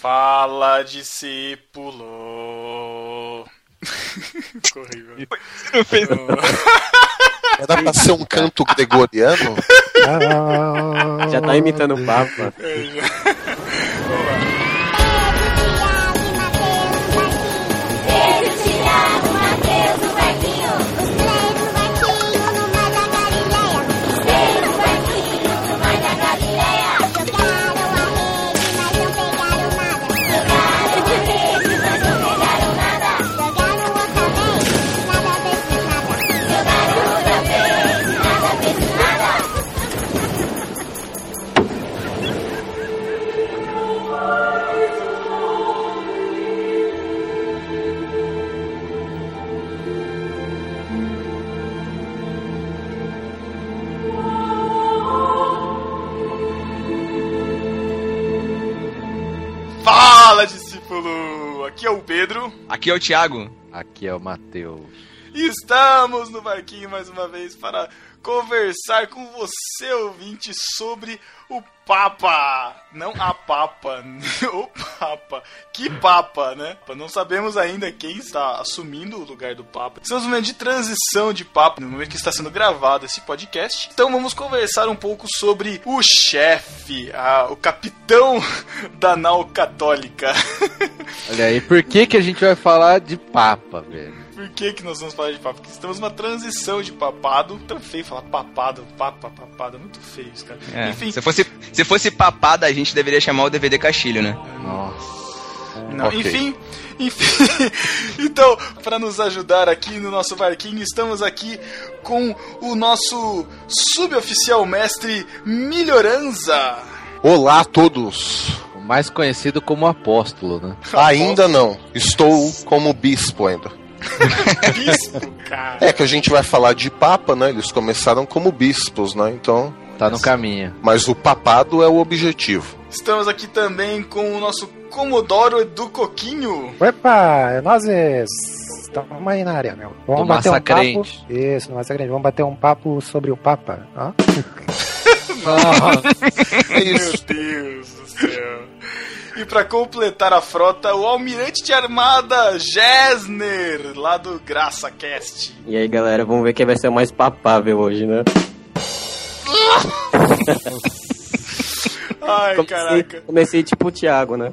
Fala, discípulo. Corrível. Não fez Era pra ser um canto gregoriano? Já tá imitando o Papa. É, já. Aqui é o Thiago. Aqui é o Matheus. e estamos no barquinho mais uma vez para conversar com você, ouvinte, sobre o Papa. Não a Papa, o Papa. Que Papa, né? Não sabemos ainda quem está assumindo o lugar do Papa. Estamos no momento de transição de Papa, no momento que está sendo gravado esse podcast. Então vamos conversar um pouco sobre o chefe, a- o capitão da nau católica. Olha aí, por que, que a gente vai falar de Papa, velho? Por que, que nós vamos falar de papa? Porque estamos numa transição de papado. Tão feio falar papado, papa, papado. É muito feio isso, cara. É, Enfim, Se fosse, se fosse papada, a gente deveria chamar o DVD Castilho, né? Nossa. não, ok. enfim, enfim. então, para nos ajudar aqui no nosso barquinho, estamos aqui com o nosso suboficial mestre Melhoranza. Olá a todos! O mais conhecido como apóstolo, né? Ainda não. Estou como bispo ainda. Bispo, cara. É que a gente vai falar de papa, né? Eles começaram como bispos, né? Então, Tá no caminho. mas o papado é o objetivo. Estamos aqui também com o nosso Comodoro Edu Coquinho. Opa, é nós estamos aí na área, meu. Vamos Do bater um papo. Isso, no Massa Crente. Vamos bater um papo sobre o Papa. Ó. É isso. Meu Deus do céu. E pra completar a frota, o almirante de armada Gessner, lá do Graça Cast. E aí, galera, vamos ver quem vai ser o mais papável hoje, né? Ai, Comecei, caraca. comecei tipo o Thiago, né?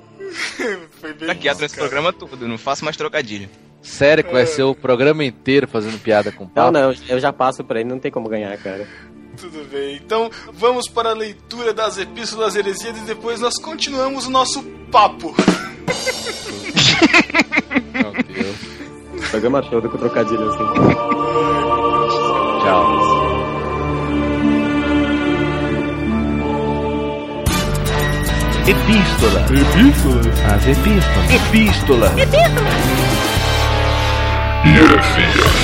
Foi bem Tá isso, nesse cara. programa todo, não faço mais trocadilho. Sério que vai ser o programa inteiro fazendo piada com Não, Papa? não, eu já passo pra ele, não tem como ganhar, cara. Tudo bem. Então, vamos para a leitura das epístolas heresias e depois nós continuamos o nosso papo. Meu Deus. Programa todo com trocadilho assim. Tchau. Epístola. Epístola. As epístolas. Epístola. E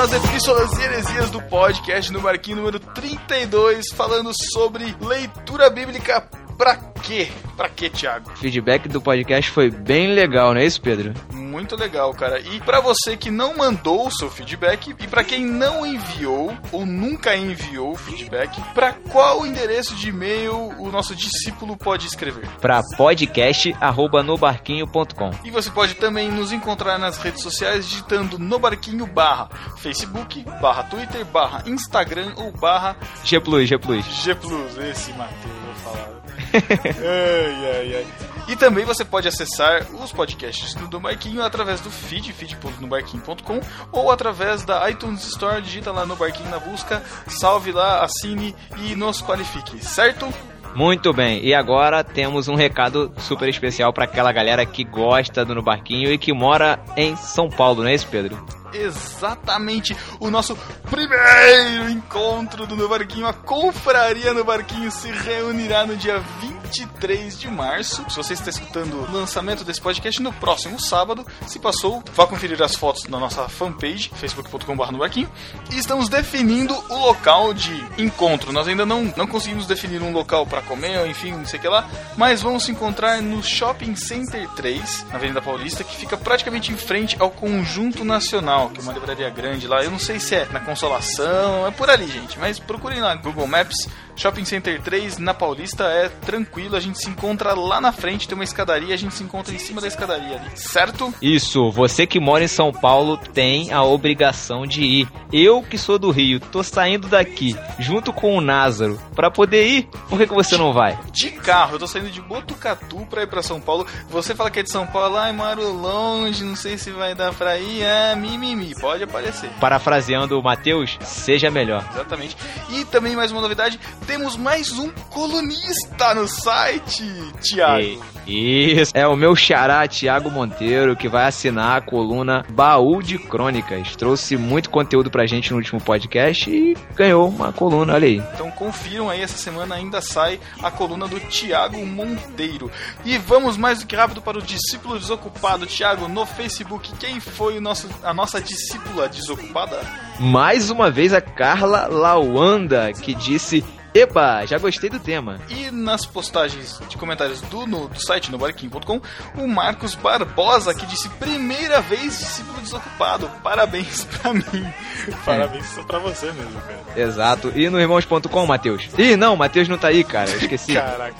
Estamos nas epístolas e heresias do podcast no Marquinho número 32, falando sobre leitura bíblica pra quê? Pra quê, Thiago? O feedback do podcast foi bem legal, não é isso, Pedro? Muito legal, cara. E pra você que não mandou o seu feedback e pra quem não enviou ou nunca enviou feedback, pra qual endereço de e-mail o nosso discípulo pode escrever? Pra podcast@nobarquinho.com. E você pode também nos encontrar nas redes sociais digitando no barquinho barra Facebook, barra Twitter, barra Instagram ou barra G Plus, G Plus. G Plus. Esse Matheus, vou falar. ai, ai, ai. E também você pode acessar os podcasts do Barquinho através do feed, feed.nobarquinho.com ou através da iTunes Store, digita lá no Barquinho na busca, salve lá, assine e nos qualifique, certo? Muito bem, e agora temos um recado super especial pra aquela galera que gosta do No Barquinho e que mora em São Paulo, não é isso, Pedro? Exatamente o nosso primeiro encontro do No Barquinho. A confraria no Barquinho se reunirá no dia 23 de março. Se você está escutando o lançamento desse podcast no próximo sábado, se passou, vá conferir as fotos na nossa fanpage, facebook.com.br no barquinho. E estamos definindo o local de encontro. Nós ainda não, não conseguimos definir um local para comer, enfim, não sei o que lá, mas vamos se encontrar no Shopping Center 3, na Avenida Paulista, que fica praticamente em frente ao Conjunto Nacional, que é uma livraria grande lá. Eu não sei se é na Consolação, é por ali, gente, mas procurem lá Google Maps. Shopping Center 3 na Paulista é tranquilo, a gente se encontra lá na frente, tem uma escadaria, a gente se encontra em cima da escadaria ali, certo? Isso, você que mora em São Paulo tem a obrigação de ir. Eu que sou do Rio, tô saindo daqui junto com o Názaro pra poder ir. Por que, que você não vai? De carro, eu tô saindo de Botucatu pra ir pra São Paulo. Você fala que é de São Paulo, ai, moro longe, não sei se vai dar pra ir, é mimimi, pode aparecer. Parafraseando o Matheus, seja melhor. Exatamente. E também mais uma novidade, temos mais um colunista no site, Thiago. E- Isso, é o meu xará Tiago Monteiro que vai assinar a coluna Baú de Crônicas. Trouxe muito conteúdo pra gente no último podcast e ganhou uma coluna, olha aí. Então confiram aí, essa semana ainda sai a coluna do Tiago Monteiro. E vamos mais do que rápido para o discípulo desocupado. Tiago, no Facebook, quem foi o nosso, a nossa discípula desocupada? Mais uma vez a Carla Lawanda que disse: Eba, já gostei do tema. E nas postagens de comentários do, no- do site nobarquim.com, o Marcos Barbosa, que disse primeira vez discípulo desocupado. Parabéns pra mim. Parabéns pra você mesmo, cara. Exato. E no irmãos.com, Matheus? Ih, não, Matheus não tá aí, cara. Eu esqueci. Caraca.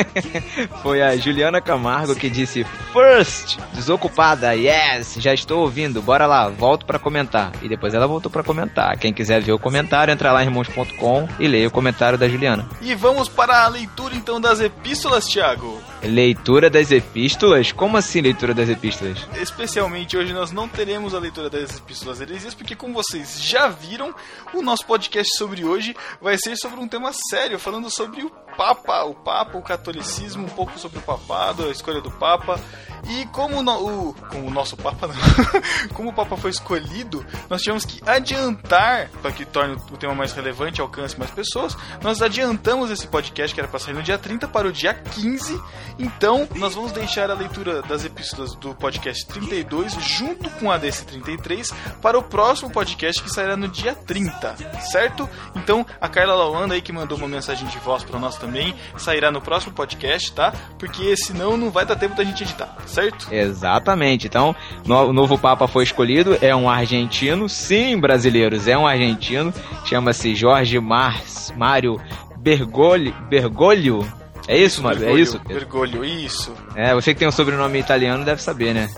Foi a Juliana Camargo que disse: First, desocupada, yes, já estou ouvindo, bora lá, volto pra comentar. E depois ela voltou pra comentar. Quem quiser ver o comentário, entra lá em irmãos.com e leia o comentário da Juliana. E vamos para a leitura então das epístolas, Tiago. Leitura das epístolas? Como assim leitura das epístolas? Especialmente hoje nós não teremos a leitura das epístolas heresias, porque como vocês já viram, o nosso podcast sobre hoje vai ser sobre um tema sério, falando sobre o Papa, o Papa, o catolicismo, um pouco sobre o papado, a escolha do Papa. E como, no- o, como o nosso Papa não, como o Papa foi escolhido, nós tivemos que adiantar, para que torne o tema mais relevante e alcance mais pessoas, nós adiantamos esse podcast que era para sair no dia 30 para o dia 15. Então, nós vamos deixar a leitura das epístolas do podcast 32 junto com a desse 33 para o próximo podcast que sairá no dia 30, certo? Então, a Carla Lawanda aí que mandou uma mensagem de voz para nós também, sairá no próximo podcast, tá? Porque senão não vai dar tempo da gente editar, certo? Exatamente. Então, o novo Papa foi escolhido, é um argentino. Sim, brasileiros, é um argentino. Chama-se Jorge Mars, Mário Bergoglio. Bergoglio? É isso, Mário? É isso? Vergolho, isso. É, você que tem um sobrenome italiano deve saber, né?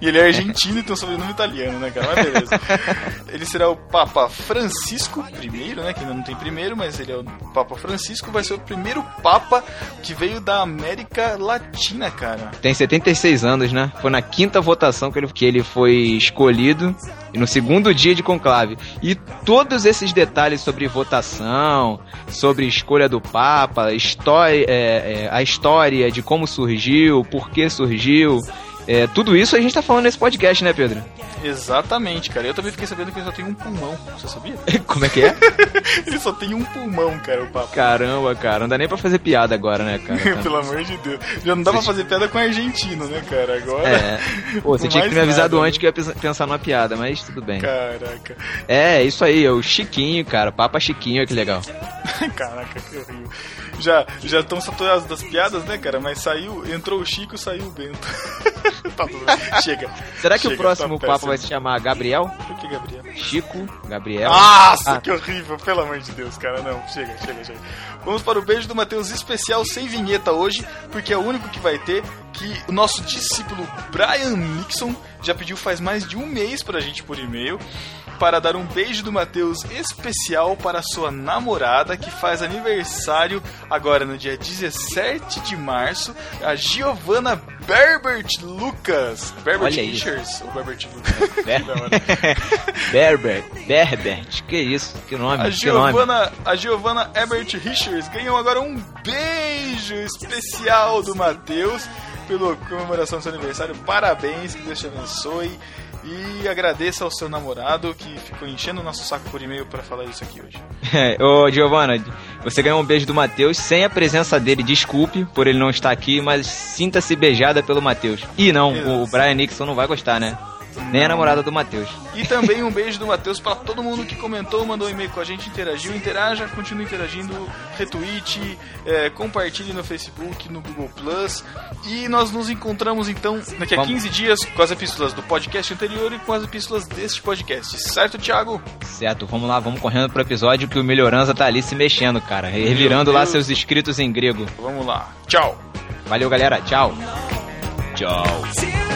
E ele é argentino e tem um sobrenome italiano, né, cara? Mas beleza. ele será o Papa Francisco I, né? Que ainda não tem primeiro, mas ele é o Papa Francisco. Vai ser o primeiro Papa que veio da América Latina, cara. Tem 76 anos, né? Foi na quinta votação que ele, que ele foi escolhido no segundo dia de conclave. E todos esses detalhes sobre votação, sobre escolha do Papa, história, é, é, a história de como surgiu, por que surgiu, é, tudo isso a gente tá falando nesse podcast, né, Pedro? Exatamente, cara. Eu também fiquei sabendo que ele só tem um pulmão. Você sabia? Como é que é? ele só tem um pulmão, cara, o Papa. Caramba, cara, não dá nem pra fazer piada agora, né, cara? Pelo amor de Deus. Já não dá pra fazer piada com argentino, né, cara? Agora. É. Pô, você tinha que ter me avisado nada, antes que eu ia pens- pensar numa piada, mas tudo bem. Caraca. É, isso aí, é o Chiquinho, cara. Papa Chiquinho, que legal. Caraca, que horrível. Já já estão saturados das piadas, né, cara? Mas saiu, entrou o Chico, saiu o Bento. tá tudo bem. Chega. Será que Chega, o próximo tá péssimo. vai se chamar Gabriel? Por que, Gabriel? Chico, Gabriel. Nossa, Ah. que horrível, pelo amor de Deus, cara. Não, chega, chega, chega. Vamos para o beijo do Matheus especial sem vinheta hoje, porque é o único que vai ter. Que o nosso discípulo Brian Nixon já pediu faz mais de um mês pra gente por e-mail. Para dar um beijo do Matheus especial para sua namorada que faz aniversário agora no dia 17 de março, a Giovanna Berbert Lucas. Berbert Olha. Richards ou Berbert Lucas? Ber-. Berbert, Berbert, que isso, que nome, A. Giovanna, a Giovanna Ebert Richards ganhou agora um beijo especial do Matheus pela comemoração do seu aniversário. Parabéns, que Deus te abençoe. E agradeça ao seu namorado que ficou enchendo o nosso saco por e-mail pra falar isso aqui hoje. É, Ô, Giovana, você ganhou um beijo do Matheus sem a presença dele. Desculpe por ele não estar aqui, mas sinta-se beijada pelo Matheus. E não, o, o Brian Nixon não vai gostar, né? Nem a namorada do Matheus. E também um beijo do Matheus pra todo mundo que comentou, mandou um e-mail com a gente, interagiu, interaja, continue interagindo, retweet, é, compartilhe no Facebook, no Google Plus. E nós nos encontramos então daqui a Vamos. 15 dias com as epístolas do podcast anterior e com as epístolas deste podcast. Certo, Thiago? Certo, vamos lá, vamos correndo pro episódio que o Melhorança tá ali se mexendo, cara. Revirando lá seus escritos em grego. Vamos lá. Tchau. Valeu, galera. Tchau. Tchau.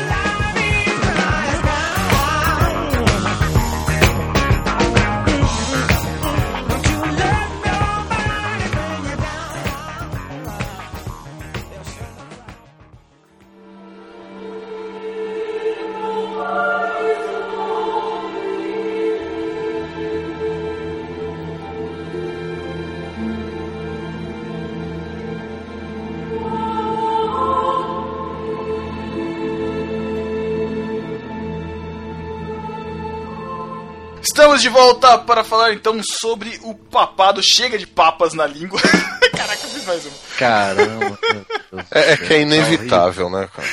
Estamos de volta para falar então sobre o papado. Chega de papas na língua. Caraca, eu fiz mais um. Caramba. É, é que é inevitável, né, cara?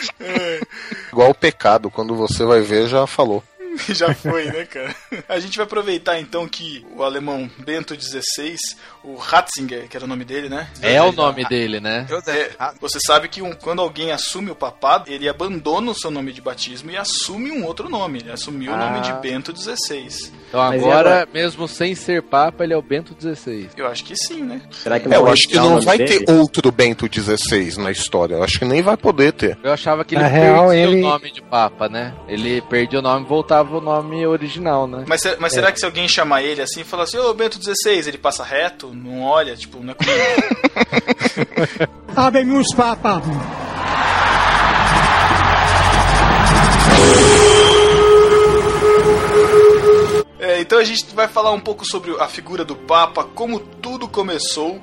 Igual o pecado, quando você vai ver, já falou. Já foi, né, cara? A gente vai aproveitar então que o alemão Bento XVI, o Ratzinger, que era o nome dele, né? É o nome dele, né? É, você sabe que um- quando alguém assume o papado, ele abandona o seu nome de batismo e assume um outro nome. Ele assumiu o nome Ah. de Bento XVI. Então Mas agora, agora? mesmo sem ser Papa, ele é o Bento XVI. Eu acho que sim, né? Será que É, eu acho que não vai dele? ter outro Bento XVI na história. Eu acho que nem vai poder ter. Eu achava que ele Na real, perdia ele- o nome de Papa, né? Ele perdia o nome e voltava o nome original, né? Mas, se- mas será que se alguém chamar ele assim e falar assim, ô Bento XVI, ele passa reto, não olha, tipo, não é comigo. Habemus Papa. Então a gente vai falar um pouco sobre a figura do Papa, como tudo começou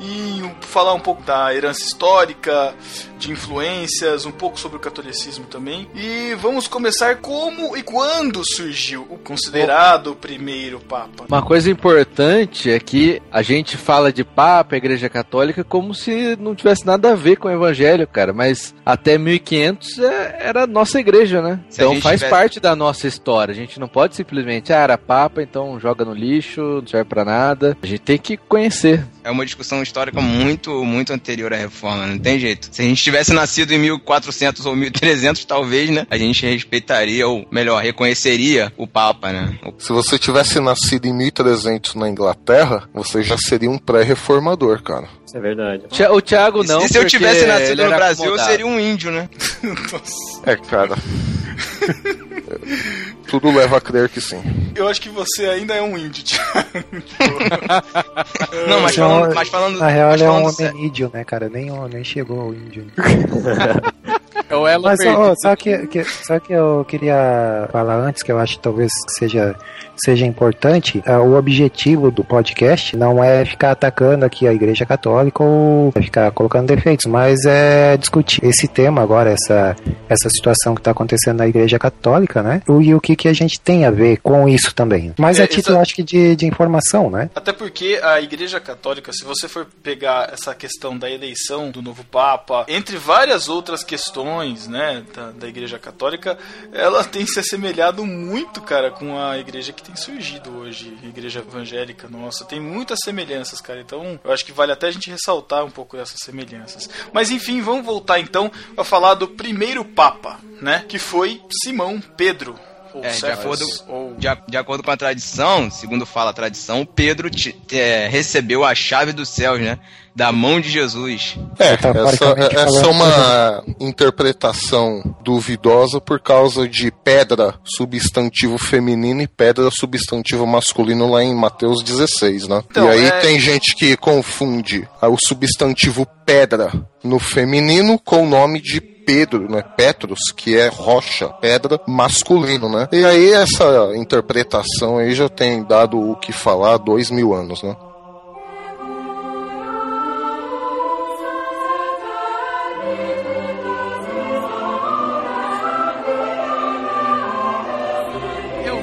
e falar um pouco da herança histórica, de influências, um pouco sobre o catolicismo também. E vamos começar como e quando surgiu o considerado primeiro Papa. Uma coisa importante é que a gente fala de Papa, Igreja Católica, como se não tivesse nada a ver com o Evangelho, cara. Mas até 1500 é- era a nossa igreja, né? Se então faz tivesse- parte da nossa história. A gente não pode simplesmente, ah, era Papa, então joga no lixo, não serve pra nada. A gente tem que conhecer. É uma discussão histórica muito, muito anterior à reforma, não tem jeito. Se a gente tivesse nascido em 1400 ou 1300, talvez, né? A gente respeitaria, ou melhor, reconheceria o Papa, né? Se você tivesse nascido em 1300 na Inglaterra, você já seria um pré-reformador, cara. Isso é verdade. O Thiago não. e se eu tivesse nascido no Brasil, eu acomodado. seria um índio, né? É, cara. Tudo leva a crer que sim. Eu acho que você ainda é um índio, Thiago. Não, mas Então, falando, mas falando, Na real, mas ele é um sério. hominídeo, né, cara? Nem, nem chegou ao índio. É o elo Mas ó, só, que, que, só que eu queria falar antes, que eu acho que talvez seja, seja importante, ah, o objetivo do podcast não é ficar atacando aqui a Igreja Católica ou ficar colocando defeitos, mas é discutir esse tema agora, essa, essa situação que está acontecendo na Igreja Católica, né? E o que, que a gente tem a ver com isso também. Mas É, é, título, acho que, de, de informação, né? Até porque a Igreja Católica, se você for pegar essa questão da eleição do novo Papa, entre várias outras questões, né, da, da Igreja Católica, ela tem se assemelhado muito, cara, com a igreja que tem surgido hoje, a Igreja Evangélica, nossa, tem muitas semelhanças, cara. Então, eu acho que vale até a gente ressaltar um pouco dessas semelhanças. Mas enfim, vamos voltar então a falar do primeiro Papa, né, que foi Simão Pedro. Ou É, de acordo, ou de, de acordo com a tradição, segundo fala a tradição, Pedro ti- é, recebeu a chave dos céus, né? Da mão de Jesus. É, essa, essa é uma interpretação duvidosa por causa de pedra substantivo feminino e pedra substantivo masculino lá em Mateus 16, né? Então, e aí é- tem gente que confunde ah, o substantivo pedra no feminino com o nome de Pedro, né? Petros, que é rocha, pedra masculino, né? E aí essa interpretação aí já tem dado o que falar há dois mil anos, né?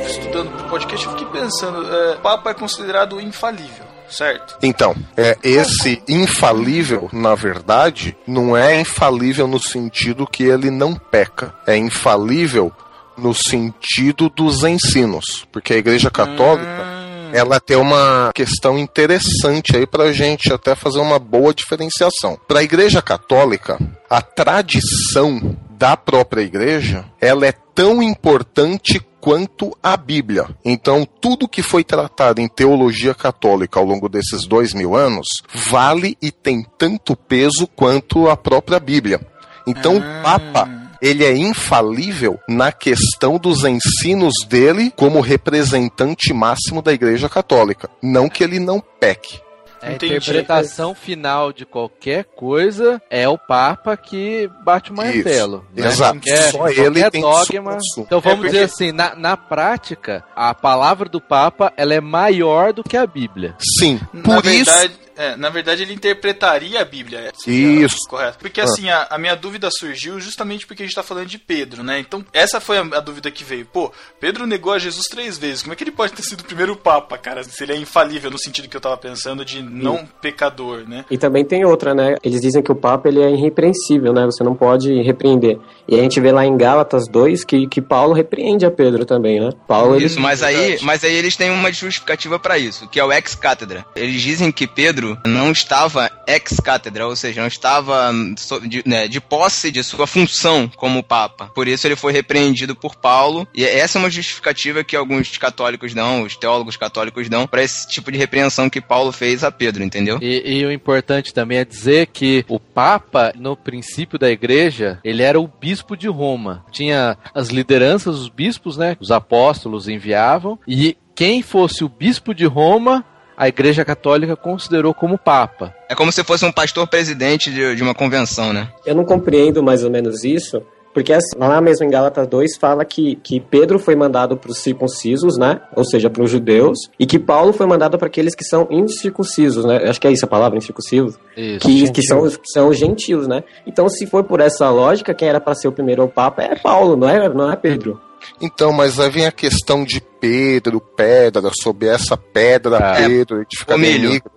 estudando pro podcast, eu fiquei pensando, é, o Papa é considerado infalível, certo? Então, é, esse infalível, na verdade, não é infalível no sentido que ele não peca. É infalível no sentido dos ensinos. Porque a Igreja Católica. Ela tem uma questão interessante aí pra gente até fazer uma boa diferenciação. Para a Igreja Católica, a tradição da própria igreja, ela é tão importante quanto a Bíblia. Então, tudo que foi tratado em teologia católica ao longo desses dois mil anos vale e tem tanto peso quanto a própria Bíblia. Então, o Papa ele é infalível na questão dos ensinos dele como representante máximo da Igreja Católica. Não que ele não peque. A Entendi. interpretação final de qualquer coisa é o Papa que bate o martelo. né? Exato. Qualquer, Só ele tem dogma. subconsumo. Então vamos É porque- dizer assim, na, na prática, a palavra do Papa ela é maior do que a Bíblia. Sim, Na por isso. verdade, é, na verdade, ele interpretaria a Bíblia. é, seria Isso. Correto. Porque Ah. assim, a, a minha dúvida surgiu justamente porque a gente tá falando de Pedro, né? Então, essa foi a, a dúvida que veio. Pô, Pedro negou a Jesus três vezes. Como é que ele pode ter sido o primeiro Papa, cara? Se ele é infalível no sentido que eu tava pensando de não pecador, né? E também tem outra, né? Eles dizem que o Papa ele é irrepreensível, né? Você não pode repreender. E a gente vê lá em Gálatas 2 que, que Paulo repreende a Pedro também, né? Paulo ele Isso, mas aí, mas aí eles têm uma justificativa pra isso, que é o ex-cátedra. Eles dizem que Pedro não estava ex-cátedra, ou seja, não estava hum, de, né, de posse de sua função como papa. Por isso ele foi repreendido por Paulo, e essa é uma justificativa que alguns católicos dão, os teólogos católicos dão, pra esse tipo de repreensão que Paulo fez a Pedro, entendeu? E, e o importante também é dizer que o Papa, no princípio da igreja, ele era o bispo de Roma. Tinha as lideranças, os bispos, né? Os apóstolos enviavam, e quem fosse o bispo de Roma, a igreja católica considerou como Papa. É como se fosse um pastor presidente de, de uma convenção, né? Eu não compreendo mais ou menos isso, porque assim, lá mesmo em Gálatas 2 fala que, que Pedro foi mandado para os circuncisos, né? Ou seja, para os judeus, e que Paulo foi mandado para aqueles que são incircuncisos, né? Acho que é isso a palavra, incircuncisos. Isso. Que, que são, são os gentios, né? Então, se for por essa lógica, quem era para ser o primeiro Papa é Paulo, não é, não é Pedro. Então, mas aí vem a questão de Pedro, pedra, sobre essa pedra, Ah. Pedro,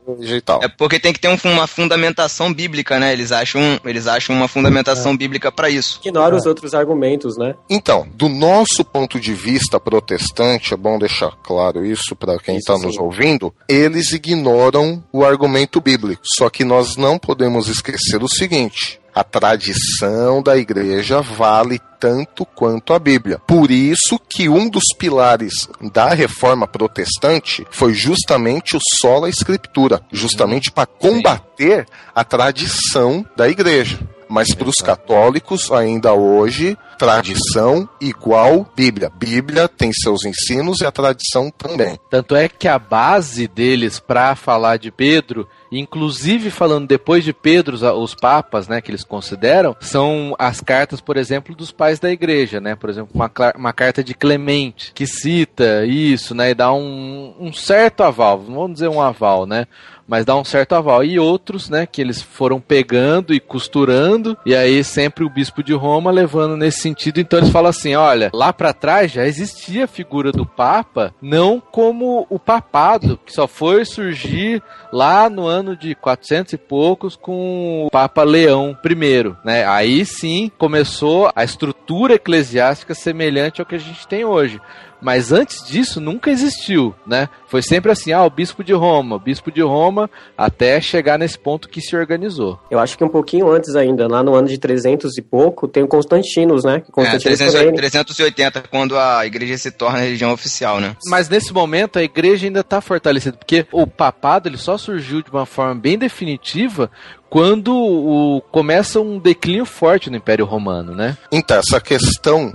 igreja e tal. É porque tem que ter um- uma fundamentação bíblica, né? Eles acham, eles acham uma fundamentação bíblica pra isso. Ignora os outros argumentos, né? Então, do nosso ponto de vista protestante, é bom deixar claro isso para quem está nos ouvindo, eles ignoram o argumento bíblico. Só que nós não podemos esquecer o seguinte: a tradição da igreja vale tanto quanto a Bíblia. Por isso que um dos pilares da reforma protestante foi justamente o sola escritura, justamente para combater a tradição da igreja. Mas para os católicos, ainda hoje, tradição igual Bíblia. Bíblia tem seus ensinos e a tradição também. Tanto é que a base deles para falar de Pedro, inclusive falando depois de Pedro, os- papas, né, que eles consideram, são as cartas, por exemplo, dos pais da igreja, né? Por exemplo, uma, uma carta de Clemente, que cita isso, né, e dá um, um certo aval, vamos dizer um aval, né? Mas dá um certo aval. E outros, né, que eles foram pegando e costurando, e aí sempre o bispo de Roma levando nesse sentido. Então eles falam assim: olha, lá pra trás já existia a figura do Papa, não como o papado, que só foi surgir lá no ano de 400 e poucos com o Papa Leão I, né? Aí sim começou a estrutura eclesiástica semelhante ao que a gente tem hoje. Mas antes disso nunca existiu, né? Foi sempre assim, ah, o bispo de Roma, o bispo de Roma, até chegar nesse ponto que se organizou. Eu acho que um pouquinho antes ainda, lá no ano de 300 e pouco, tem o Constantinos, né? É, Constantinos 300 também- 380, quando a igreja se torna religião oficial, né? Mas nesse momento a igreja ainda está fortalecida, porque o papado ele só surgiu de uma forma bem definitiva quando o, começa um declínio forte no Império Romano, né? Então, essa questão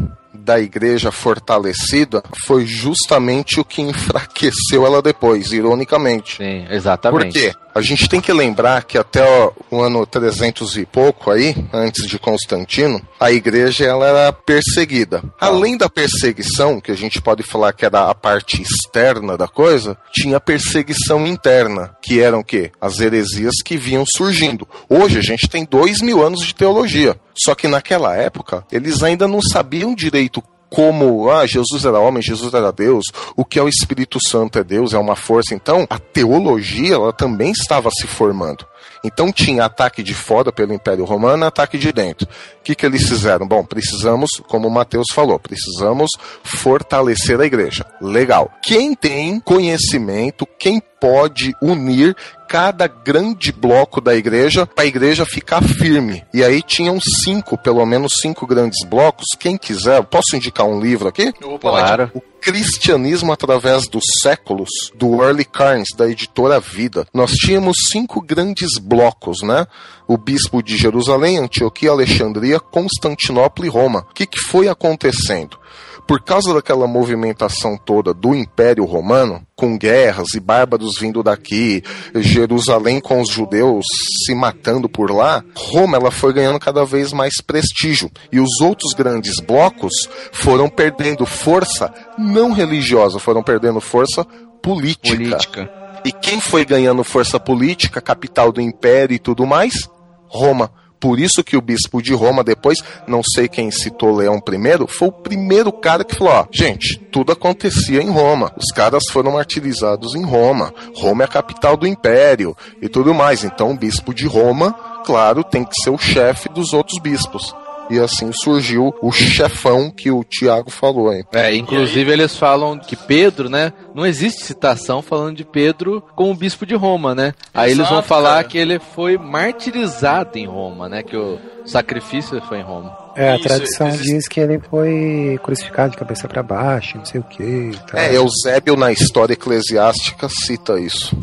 da igreja fortalecida foi justamente o que enfraqueceu ela depois, ironicamente. Sim, Por exatamente. quê? A gente tem que lembrar que até o ano 300 e pouco aí, antes de Constantino, a igreja ela era perseguida. Além da perseguição, que a gente pode falar que era a parte externa da coisa, tinha perseguição interna, que eram o quê? As heresias que vinham surgindo. Hoje a gente tem dois mil anos de teologia. Só que naquela época, eles ainda não sabiam direito como ah, Jesus era homem, Jesus era Deus, o que é o Espírito Santo é Deus, é uma força. Então, a teologia ela também estava se formando. Então tinha ataque de fora pelo Império Romano, ataque de dentro. O que, que eles fizeram? Bom, precisamos, como o Mateus falou, precisamos fortalecer a igreja. Legal. Quem tem conhecimento, quem pode unir cada grande bloco da igreja para a igreja ficar firme. E aí tinham cinco, pelo menos cinco grandes blocos. Quem quiser, posso indicar um livro aqui? Opa, Claro. O Cristianismo através dos séculos, do Early Carnes, da editora Vida. Nós tínhamos cinco grandes blocos, né? O bispo de Jerusalém, Antioquia, Alexandria, Constantinopla e Roma. O que, que foi acontecendo? Por causa daquela movimentação toda do Império Romano, com guerras e bárbaros vindo daqui, Jerusalém com os judeus se matando por lá, Roma ela foi ganhando cada vez mais prestígio. E os outros grandes blocos foram perdendo força não religiosa, foram perdendo força política. Política. E quem foi ganhando força política, capital do império e tudo mais? Roma. Por isso que o bispo de Roma, depois, não sei quem citou Leão I, foi o primeiro cara que falou: ó, gente, tudo acontecia em Roma. Os caras foram martirizados em Roma. Roma é a capital do império e tudo mais. Então, o bispo de Roma, claro, tem que ser o chefe dos outros bispos. E assim surgiu o chefão que o Tiago falou aí. É, inclusive eles falam que Pedro, né? Não existe citação falando de Pedro como bispo de Roma, né? Aí eles vão Exato, falar cara. que ele foi martirizado em Roma, né? Que o sacrifício foi em Roma. É, a Isso, tradição existe- diz que ele foi crucificado de cabeça pra baixo, não sei o que. É, Eusébio na história eclesiástica cita isso.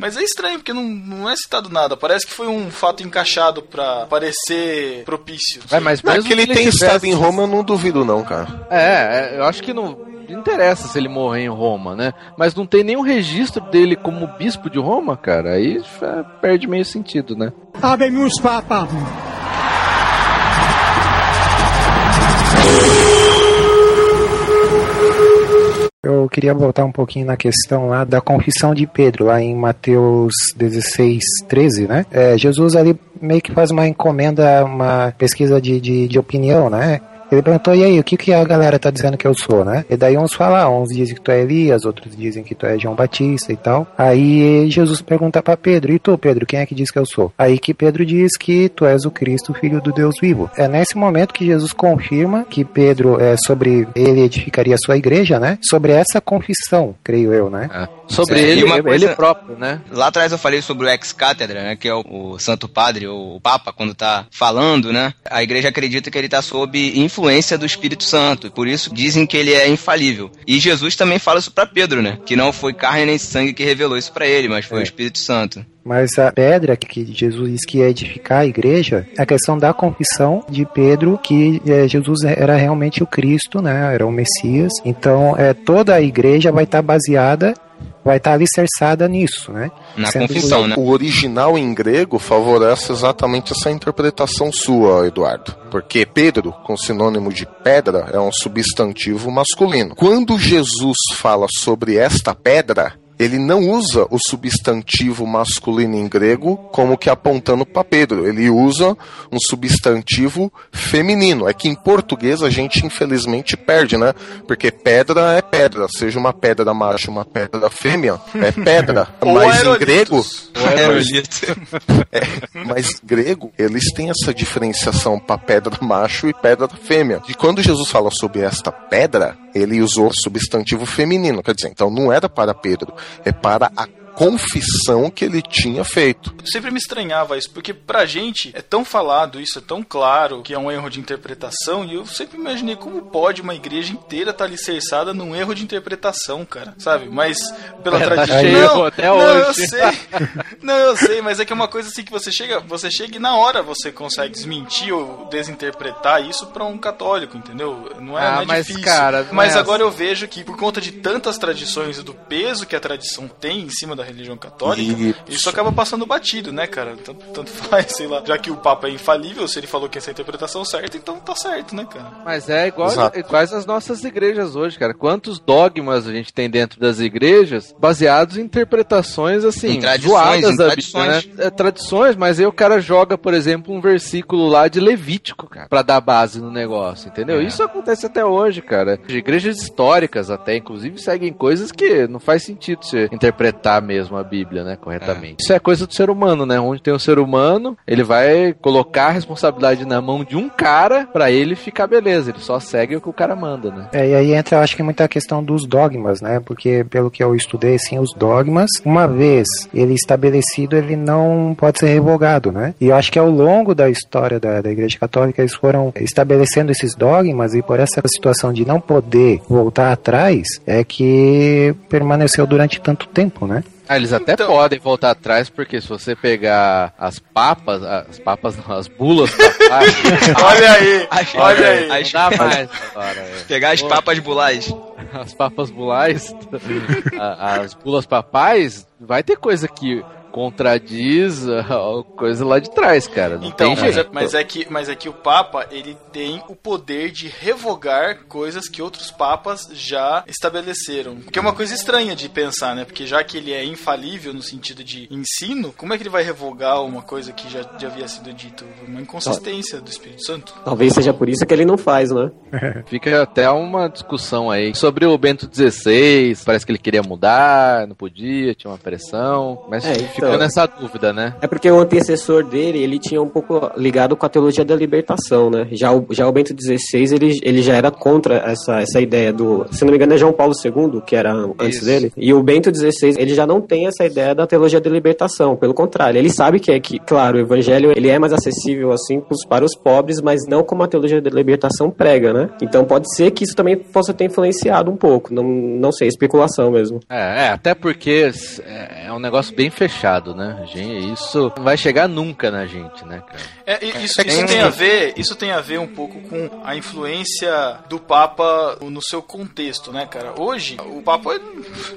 Mas é estranho, porque não, não é citado nada. Parece que foi um fato encaixado pra parecer propício. É, mas Não, mesmo que ele que tem tivesse- estado em Roma, eu não duvido não, cara. É, é, eu acho que não interessa se ele morrer em Roma, né? Mas não tem nenhum registro dele como bispo de Roma, cara. Aí é, perde meio sentido, né? Habemus Papa. Eu queria voltar um pouquinho na questão lá da confissão de Pedro, lá em Mateus 16, 13, né? É, Jesus ali meio que faz uma encomenda, uma pesquisa de, de, de opinião, né? Ele perguntou, e aí, o que, que a galera tá dizendo que eu sou, né? E daí uns falam, uns dizem que tu é Elias, outros dizem que tu é João Batista e tal. Aí Jesus pergunta pra Pedro, e tu, Pedro, quem é que diz que eu sou? Aí que Pedro diz que tu és o Cristo, filho do Deus vivo. É nesse momento que Jesus confirma que Pedro, é sobre ele edificaria a sua igreja, né? Sobre essa confissão, creio eu, né? É. Sobre É, ele, uma ele coisa- próprio, né? Lá atrás eu falei sobre o ex-cátedra, né, que é o, o Santo Padre, ou o Papa, quando tá falando, né? A igreja acredita que ele tá sob influência do Espírito Santo, e por isso dizem que ele é infalível. E Jesus também fala isso pra Pedro, né? Que não foi carne nem sangue que revelou isso pra ele, mas foi É. o Espírito Santo. Mas a pedra que- Jesus diz que ia edificar a igreja é a questão da confissão de Pedro que eh, Jesus era realmente o Cristo, né? Era o Messias. Então, é, toda a igreja vai estar baseada, vai estar alicerçada nisso, né? Na Sendo confissão, né? O original em grego favorece exatamente essa interpretação sua, Eduardo. Porque Pedro, com sinônimo de pedra, é um substantivo masculino. Quando Jesus fala sobre esta pedra, ele não usa o substantivo masculino em grego como que apontando para Pedro. Ele usa um substantivo feminino. É que em português a gente infelizmente perde, né? Porque pedra é pedra, seja uma pedra macho, uma pedra fêmea, é pedra. Mas em grego, Aerolito. mas grego, eles têm essa diferenciação para pedra macho e pedra fêmea. E quando Jesus fala sobre esta pedra, ele usou substantivo feminino, quer dizer, então não era para Pedro, é para a confissão que ele tinha feito. Eu sempre me estranhava isso, porque pra gente é tão falado isso, é tão claro que é um erro de interpretação, e eu sempre imaginei como pode uma igreja inteira estar alicerçada num erro de interpretação, cara, sabe? Mas pela É, tá tradição. não, até não, eu hoje. sei. Não, eu sei, mas é que é uma coisa assim que você chega, você chega e na hora você consegue desmentir ou desinterpretar isso pra um católico, entendeu? Não é, Ah, não é mas, difícil. cara, não mas é agora eu vejo que por conta de tantas tradições e do peso que a tradição tem em cima da religião católica, E- isso acaba passando batido, né, cara? Tanto, tanto faz, sei lá. Já que o Papa é infalível, se ele falou que essa é a interpretação certa, então tá certo, né, cara? Mas é igual Exato. iguais as nossas igrejas hoje, cara. Quantos dogmas a gente tem dentro das igrejas baseados em interpretações assim, Em tradições, zoadas em da tradições. Bíblia, né? É, tradições, mas aí o cara joga, por exemplo, um versículo lá de Levítico, cara, pra dar base no negócio, entendeu? É. Isso acontece até hoje, cara. Igrejas históricas até, inclusive, seguem coisas que não faz sentido você interpretar mesmo a Bíblia, né, corretamente. Isso é coisa do ser humano, né? Onde tem o ser humano, ele vai colocar a responsabilidade na mão de um cara pra ele ficar beleza. Ele só segue o que o cara manda, né? É, e aí entra, eu acho que muita questão dos dogmas, né? Porque pelo que eu estudei, assim, os dogmas, uma vez ele estabelecido, ele não pode ser revogado, né? E eu acho que ao longo da história da, da Igreja Católica, eles foram estabelecendo esses dogmas e por essa situação de não poder voltar atrás, é que permaneceu durante tanto tempo, né? Ah, eles até Então- podem voltar atrás, porque se você pegar as papas, as papas não, as bulas papais, Olha aí, As- olha aí. não as- dá mais agora. é. Pegar as papas bulais. As papas bulais, as bulas papais, vai ter coisa que contradiz a coisa lá de trás, cara. Não Então, tem mas jeito. é, mas é que, mas é que o Papa ele tem o poder de revogar coisas que outros papas já estabeleceram. Que é uma coisa estranha de pensar, né? Porque já que ele é infalível no sentido de ensino, como é que ele vai revogar uma coisa que já, já havia sido dito? Uma inconsistência do Espírito Santo. Talvez seja por isso que ele não faz, né? Fica até uma discussão aí sobre o Bento XVI. Parece que ele queria mudar, não podia, tinha uma pressão. Mas É, fica então. nessa dúvida, né? É porque o antecessor dele, ele tinha um pouco ligado com a teologia da libertação, né? Já o, já o Bento XVI, ele, ele já era contra essa, essa ideia do... Se não me engano, é João Paulo II, que era antes Isso. dele. E o Bento XVI, ele já não tem essa ideia da teologia da libertação. Pelo contrário, ele sabe que é que, claro, o evangelho, ele é mais acessível, assim, para os pobres, mas não como a teologia da libertação prega, né? Então pode ser que isso também possa ter influenciado um pouco. Não, não sei, especulação mesmo. É, é, até porque é, é um negócio bem fechado, né? Gente, isso não vai chegar nunca na gente, né, cara? É, isso, É isso tem tem a ver, isso tem a ver um pouco com a influência do Papa no seu contexto, né, cara? Hoje, o Papa ele,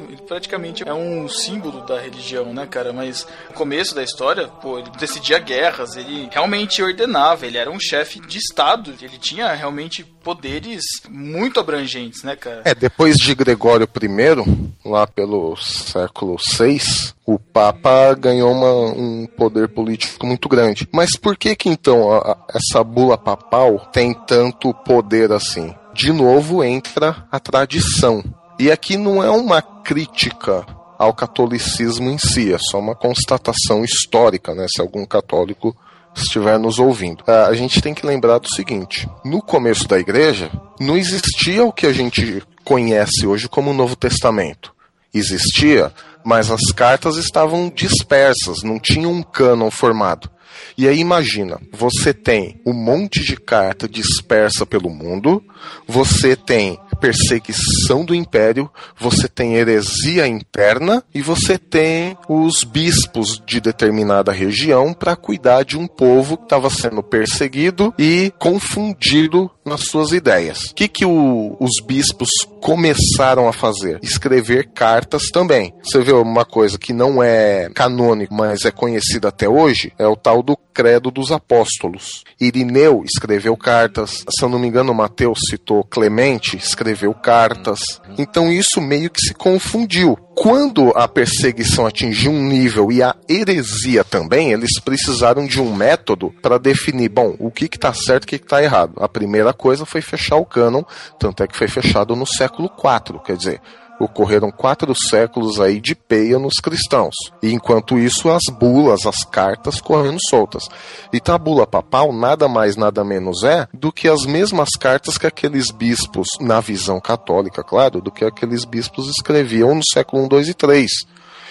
ele praticamente é um símbolo da religião, né, cara? Mas no começo da história, pô, ele decidia guerras, ele realmente ordenava, ele era um chefe de Estado, ele tinha realmente poderes muito abrangentes, né, cara? É, depois de Gregório I, lá pelo século VI, o Papa ganhou uma- um poder político muito grande. Mas por que que então a- essa bula papal tem tanto poder assim? De novo entra a tradição. E aqui não é uma crítica ao catolicismo em si, é só uma constatação histórica, né? Se algum católico estiver nos ouvindo. Ah, A gente tem que lembrar do seguinte: no começo da igreja, não existia o que a gente conhece hoje como o Novo Testamento. Existia, mas as cartas estavam dispersas, não tinha um cânon formado. E aí imagina, você tem um monte de carta dispersa pelo mundo, você tem perseguição do império, você tem heresia interna e você tem os bispos de determinada região para cuidar de um povo que estava sendo perseguido e confundido nas suas ideias. O que, que o- os bispos começaram a fazer? Escrever cartas também. Você vê uma coisa que não é canônico, mas é conhecida até hoje, é o tal do Credo dos Apóstolos. Irineu escreveu cartas, se eu não me engano, Mateus citou Clemente, escreveu cartas. Então isso meio que se confundiu. Quando a perseguição atingiu um nível e a heresia também, eles precisaram de um método para definir, bom, o que está certo e o que está errado. A primeira coisa foi fechar o cânon, tanto é que foi fechado no século IV, quer dizer, ocorreram quatro séculos aí de peia nos cristãos. E enquanto isso, as bulas, as cartas correndo soltas. Então a bula papal nada mais, nada menos é do que as mesmas cartas que aqueles bispos, na visão católica, claro, do que aqueles bispos escreviam no século I, 2 e 3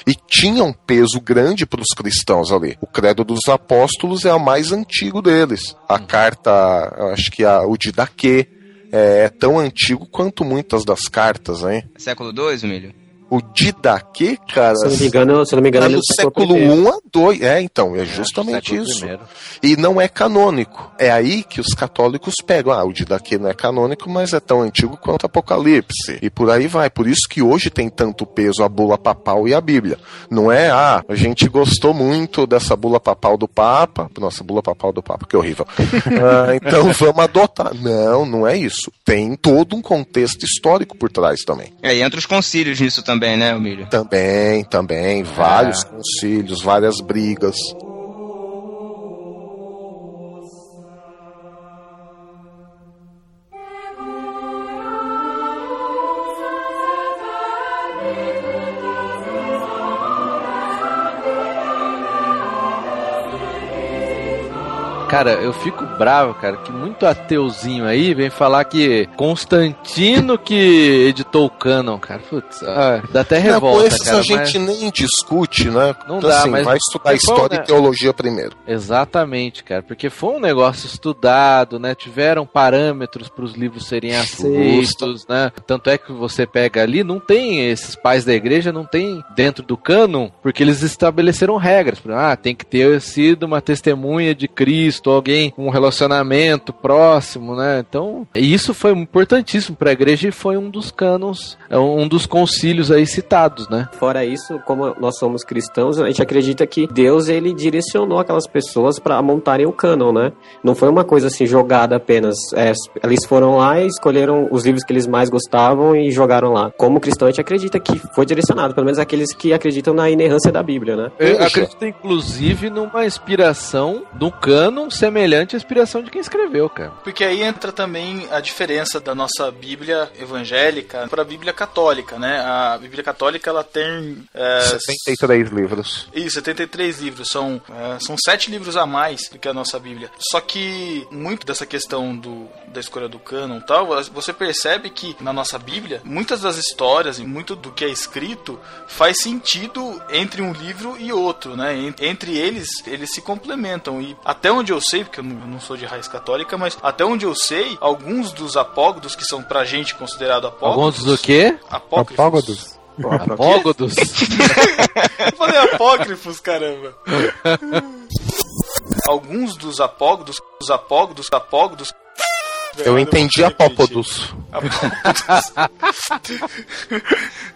e tinha um peso grande para os cristãos ali. O Credo dos Apóstolos é a mais antigo deles. A carta, eu acho que a, o Didaquê é, é tão antigo quanto muitas das cartas, hein? Século II, Emílio? O Didaquê, cara, Se não me engano, se não me engano, tá ele no é século I. A 2. É, então, é justamente século isso. E não é canônico. É aí que os católicos pegam. Ah, o Didaquê não é canônico, mas é tão antigo quanto Apocalipse. E por aí vai. Por isso que hoje tem tanto peso a bula papal e a Bíblia. Não é, ah, a gente gostou muito dessa bula papal do Papa. Nossa, bula papal do Papa, que horrível. Ah, então vamos adotar. Não, não é isso. Tem todo um contexto histórico por trás também. É, e entra os concílios nisso também, né, Emílio? Também, também. Vários concílios, várias brigas. Cara, eu fico bravo, cara, que muito ateuzinho aí vem falar que Constantino que editou o canon, cara. Putz, ah, dá até Não, revolta, com esses cara. a gente mas- nem discute, né? Não Então, dá, assim, mas- vai estudar foi, história né? e teologia primeiro. Exatamente, cara, porque foi um negócio estudado, né? Tiveram parâmetros para os livros serem aceitos, né? Tanto é que você pega ali, não tem esses pais da igreja, não tem dentro do cânon, porque eles estabeleceram regras. Ah, tem que ter sido uma testemunha de Cristo, alguém com um relacionamento próximo, né? Então, isso foi importantíssimo para a igreja e foi um dos canons, é um dos concílios aí citados, né? Fora isso, como nós somos cristãos, a gente acredita que Deus ele direcionou aquelas pessoas para montarem o cânon, né? Não foi uma coisa assim jogada apenas. É, eles foram lá e escolheram os livros que eles mais gostavam e jogaram lá. Como cristão, a gente acredita que foi direcionado, pelo menos aqueles que acreditam na inerrância da Bíblia, né? Eu acredito, inclusive, numa inspiração do cânon semelhante à inspiração de quem escreveu, cara. Porque aí entra também a diferença da nossa Bíblia evangélica para a Bíblia católica, né? A Bíblia católica ela tem é, 73 livros. Isso, 73 livros. São, é, são sete livros a mais do que a nossa Bíblia. Só que muito dessa questão do, da escolha do cânon e tal, você percebe que na nossa Bíblia, muitas das histórias e muito do que é escrito faz sentido entre um livro e outro, né? En- Entre eles, eles se complementam. E até onde eu sei, porque eu não, eu não sou de raiz católica, mas até onde eu sei, alguns dos apógodos que são pra gente considerado apógodos... Alguns do quê? Apócrifos. Apógodos? Apógodos? Eu falei apócrifos, caramba. Alguns dos apógodos, os apógodos, apógodos. Eu entendi apópodos.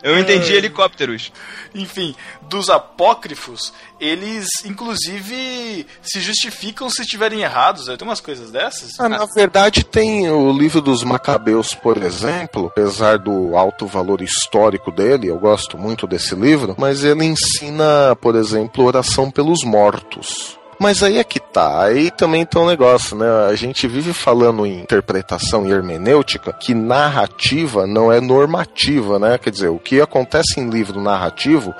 Eu entendi helicópteros. Enfim, dos apócrifos, eles inclusive se justificam se estiverem errados. Tem umas coisas dessas? Ah, na verdade, tem o livro dos Macabeus, por exemplo, apesar do alto valor histórico dele, eu gosto muito desse livro, mas ele ensina, por exemplo, oração pelos mortos. Mas aí é que tá, aí também tem um negócio, né? A gente vive falando em interpretação e hermenêutica que narrativa não é normativa, né? Quer dizer, o que acontece em livro narrativo,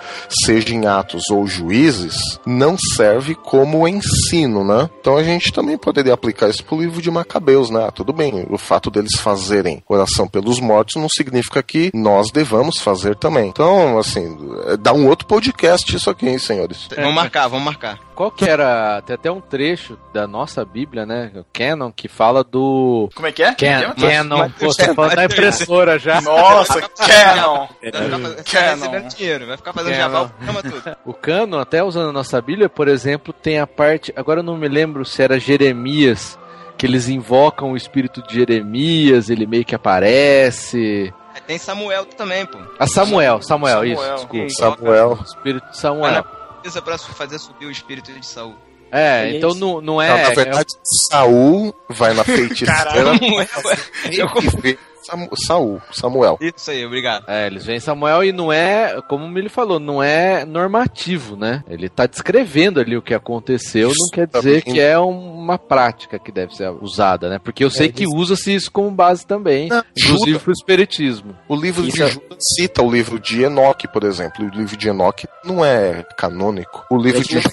seja em Atos ou Juízes, não serve como ensino, né? Então a gente também poderia aplicar isso pro livro de Macabeus, né? Ah, tudo bem, o fato deles fazerem oração pelos mortos não significa que nós devamos fazer também. Então, assim, dá um outro podcast isso aqui, hein, senhores? Vamos marcar, vamos marcar. Qual que era. Tem até um trecho da nossa Bíblia, né? O Canon, que fala do. Como é que é? Can, é é? Canon. Pô, tô falando da impressora já. Nossa, Canon! Vai ficar, vai ficar Canon. recebendo dinheiro, vai ficar fazendo jabá, chama tudo. O Canon, até usando a nossa Bíblia, por exemplo, tem a parte. Agora eu não me lembro se era Jeremias, que eles invocam o espírito de Jeremias, ele meio que aparece. Tem Samuel também, pô. A Samuel, Samuel, isso, Samuel. desculpa. Samuel. O espírito de Ah, Samuel. não. Precisa pra fazer subir o espírito de Saul. É, É então isso. não, não é. Não, na verdade, Saul vai na feiticeira Caralho. e vê Samu- Saul, Samuel. Isso aí, obrigado. É, eles veem Samuel e não é, como ele falou, não é normativo, né? Ele tá descrevendo ali o que aconteceu, não quer dizer que é uma prática que deve ser usada, né? Porque eu sei que usa-se isso como base também, Não, inclusive Judas. pro espiritismo. O livro Isso de é- Judas cita o livro de Enoque, por exemplo. O livro de Enoque não é canônico. O livro de Judas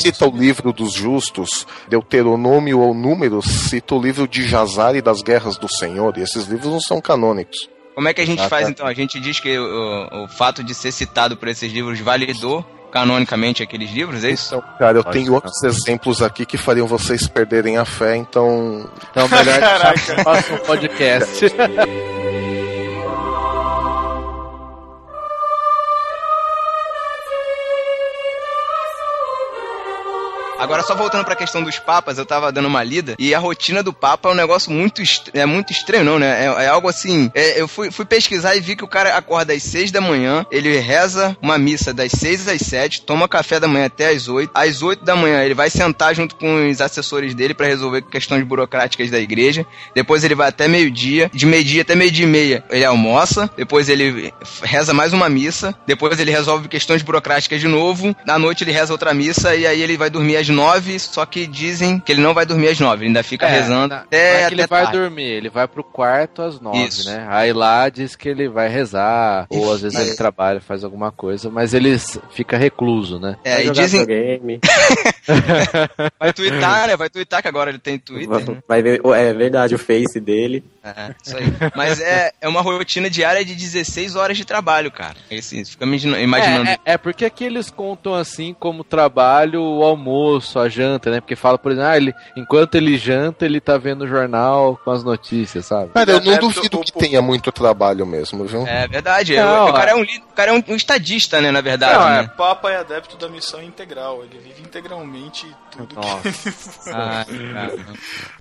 cita o livro dos justos. Deuteronômio ou Números cita o livro de Jazar e das Guerras do Senhor. E esses livros não são canônicos. Como é que a gente Ah, faz tá. então? A gente diz que o, o fato de ser citado por esses livros validou canonicamente aqueles livros, é isso? Então, cara, eu Pode tenho outros exemplos aqui que fariam vocês perderem a fé, então Então melhor deixar pro próximo podcast. Agora, só voltando pra questão dos papas, eu tava dando uma lida, e a rotina do papa é um negócio muito, é muito estranho, não, né? É, é algo assim, é, eu fui, fui pesquisar e vi que o cara acorda às seis da manhã, ele reza uma missa das seis às sete, toma café da manhã até às oito, às oito da manhã ele vai sentar junto com os assessores dele pra resolver questões burocráticas da igreja, depois ele vai até meio-dia, de meio-dia até meio-dia e meia ele almoça, depois ele reza mais uma missa, depois ele resolve questões burocráticas de novo, na noite ele reza outra missa e aí ele vai dormir às nove, só que dizem que ele não vai dormir às nove, ele ainda fica É, rezando não até, é que ele até vai tarde. dormir, ele vai pro quarto às nove, Isso. né? Aí lá diz que ele vai rezar, ou às vezes É. ele trabalha, faz alguma coisa, mas ele fica recluso, né? É, Vai e jogar dizem, vai twittar, né? Vai twittar que agora ele tem Twitter, né? vai- vai ver, é verdade, o face dele. É, isso aí. Mas é, é uma rotina diária de 16 horas de trabalho, cara. Assim, fica imagina- imaginando. É, é, é porque aqui eles contam assim como trabalho o almoço, a janta, né? Porque fala, por exemplo, ah, ele, enquanto ele janta, ele tá vendo o jornal com as notícias, sabe? Cara, eu não É, duvido o- que tenha muito trabalho mesmo, viu? É verdade. é, Não, o, cara é um, o cara é um, um estadista, né, na verdade. Não, né? O Papa é adepto da missão integral, ele vive integralmente tudo Ah, cara.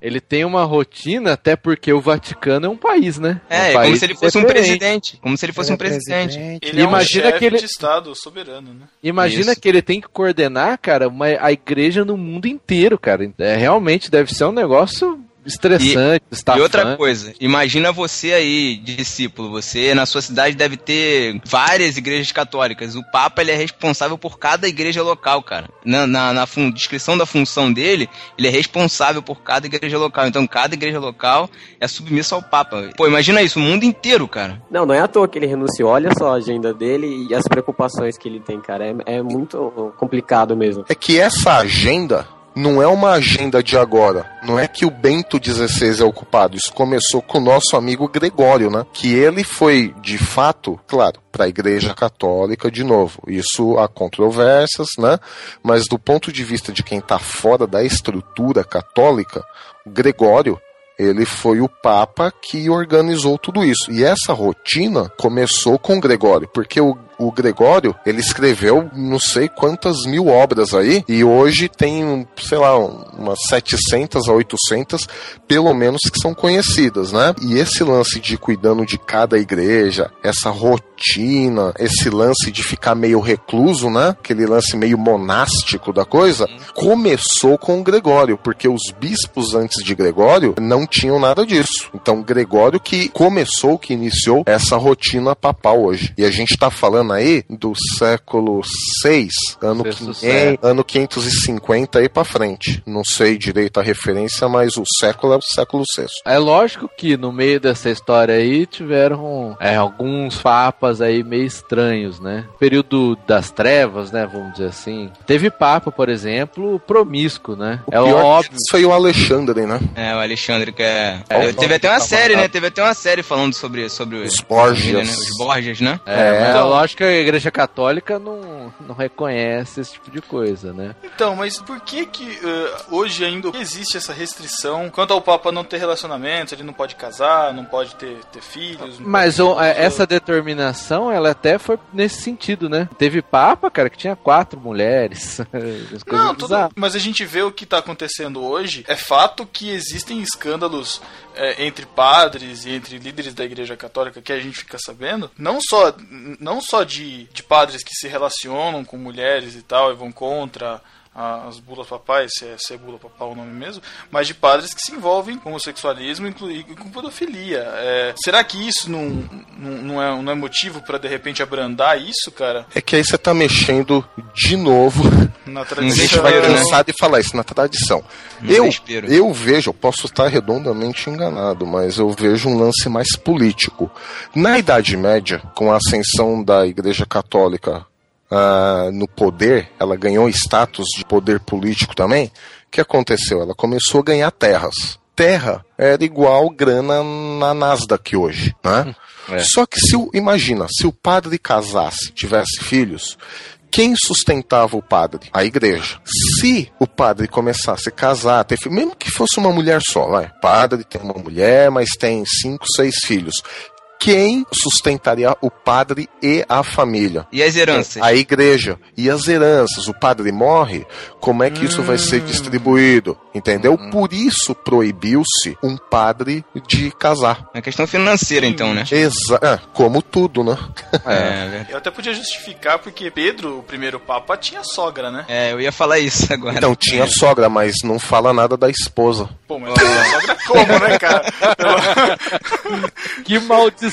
Ele tem uma rotina, até porque o Vaticano é um país, né? É, um é como país se ele fosse um independente. presidente. Como se ele fosse um Ele é presidente. Ele é um Imagina que ele- de Estado soberano, né? Imagina Isso. que ele tem que coordenar, cara, uma, a igreja no mundo inteiro, cara. É, realmente deve ser um negócio estressante, E estafante. outra coisa, imagina você aí, discípulo, você na sua cidade deve ter várias igrejas católicas. O Papa ele é responsável por cada igreja local, cara. Na, na, na fun- descrição da função dele, ele é responsável por cada igreja local. Então cada igreja local é submissa ao Papa. Pô, imagina isso, o mundo inteiro, cara. Não, não é à toa que ele renunciou. Olha só a agenda dele e as preocupações que ele tem, cara. É, é muito complicado mesmo. É que essa agenda não é uma agenda de agora. Não é que o Bento XVI é ocupado. Isso começou com o nosso amigo Gregório, né? Que ele foi, de fato, claro, para a Igreja Católica de novo. Isso há controvérsias, né? Mas do ponto de vista de quem está fora da estrutura católica, o Gregório ele foi o Papa que organizou tudo isso. E essa rotina começou com Gregório, porque o, o Gregório, ele escreveu não sei quantas mil obras aí, e hoje tem, sei lá, umas 700 a 800, pelo menos, que são conhecidas, né? E esse lance de cuidando de cada igreja, essa rotina, esse lance de ficar meio recluso, né? Aquele lance meio monástico da coisa, começou com o Gregório, porque os bispos antes de Gregório não tinham nada disso. Então, Gregório que começou, que iniciou essa rotina papal hoje. E a gente tá falando aí do século VI, ano, Sexto 500, século. ano 550 aí pra frente. Não sei direito a referência, mas o século é o século VI. É lógico que no meio dessa história aí tiveram é, alguns papas aí meio estranhos, né? Período das trevas, né? Vamos dizer assim. Teve papa, por exemplo, promíscuo, né? O é pior óbvio. foi o Alexandre, né? É, o Alexandre que é. É, teve até uma tá série, falando. né? Teve até uma série falando sobre, sobre Os Borgias. né? Os Borgias, né? É, É. mas é lógico que a igreja católica não, não reconhece esse tipo de coisa, né? Então, mas por que que eh, hoje ainda existe essa restrição quanto ao Papa não ter relacionamento, ele não pode casar, não pode ter, ter filhos? Mas o- ter filhos? essa determinação, ela até foi nesse sentido, né? Teve papa, cara, que tinha quatro mulheres. Não, tudo, mas a gente vê o que está acontecendo hoje. É fato que existem escândalos é, entre padres e entre líderes da Igreja Católica que a gente fica sabendo. Não só, não só de, de padres que se relacionam com mulheres e tal e vão contra as bulas papais, se é, se é bula papal o nome mesmo, mas de padres que se envolvem com o sexualismo inclui- e com pedofilia. É, será que isso não, não, não é, não é motivo para de repente abrandar isso, cara? É que aí você tá mexendo de novo Na A tradição. gente vai cansar de falar isso na tradição. Eu, desespero. eu vejo, eu posso estar redondamente enganado, mas eu vejo um lance mais político. Na Idade Média, com a ascensão da Igreja Católica ah, no poder, ela ganhou status de poder político também. O que aconteceu? Ela começou a ganhar terras. Terra era igual grana na Nasdaq hoje, né? É. Só que se o, imagina, se o padre casasse, tivesse filhos, quem sustentava o padre? A igreja. Se o padre começasse a casar, ter filho, mesmo que fosse uma mulher só, vai. Padre tem uma mulher, mas tem cinco, seis filhos. Quem sustentaria o padre e a família? E as heranças? A igreja. E as heranças? O padre morre? Como é que isso vai ser distribuído? Entendeu? Por isso proibiu-se um padre de casar. É questão financeira, então, né? Exa é, como tudo, né? É, verdade. Eu até podia justificar porque Pedro, o primeiro papa, tinha sogra, né? É, eu ia falar isso agora. Então tinha sogra, mas não fala nada da esposa. Pô, mas tinha sogra como, né, cara? Que maldição,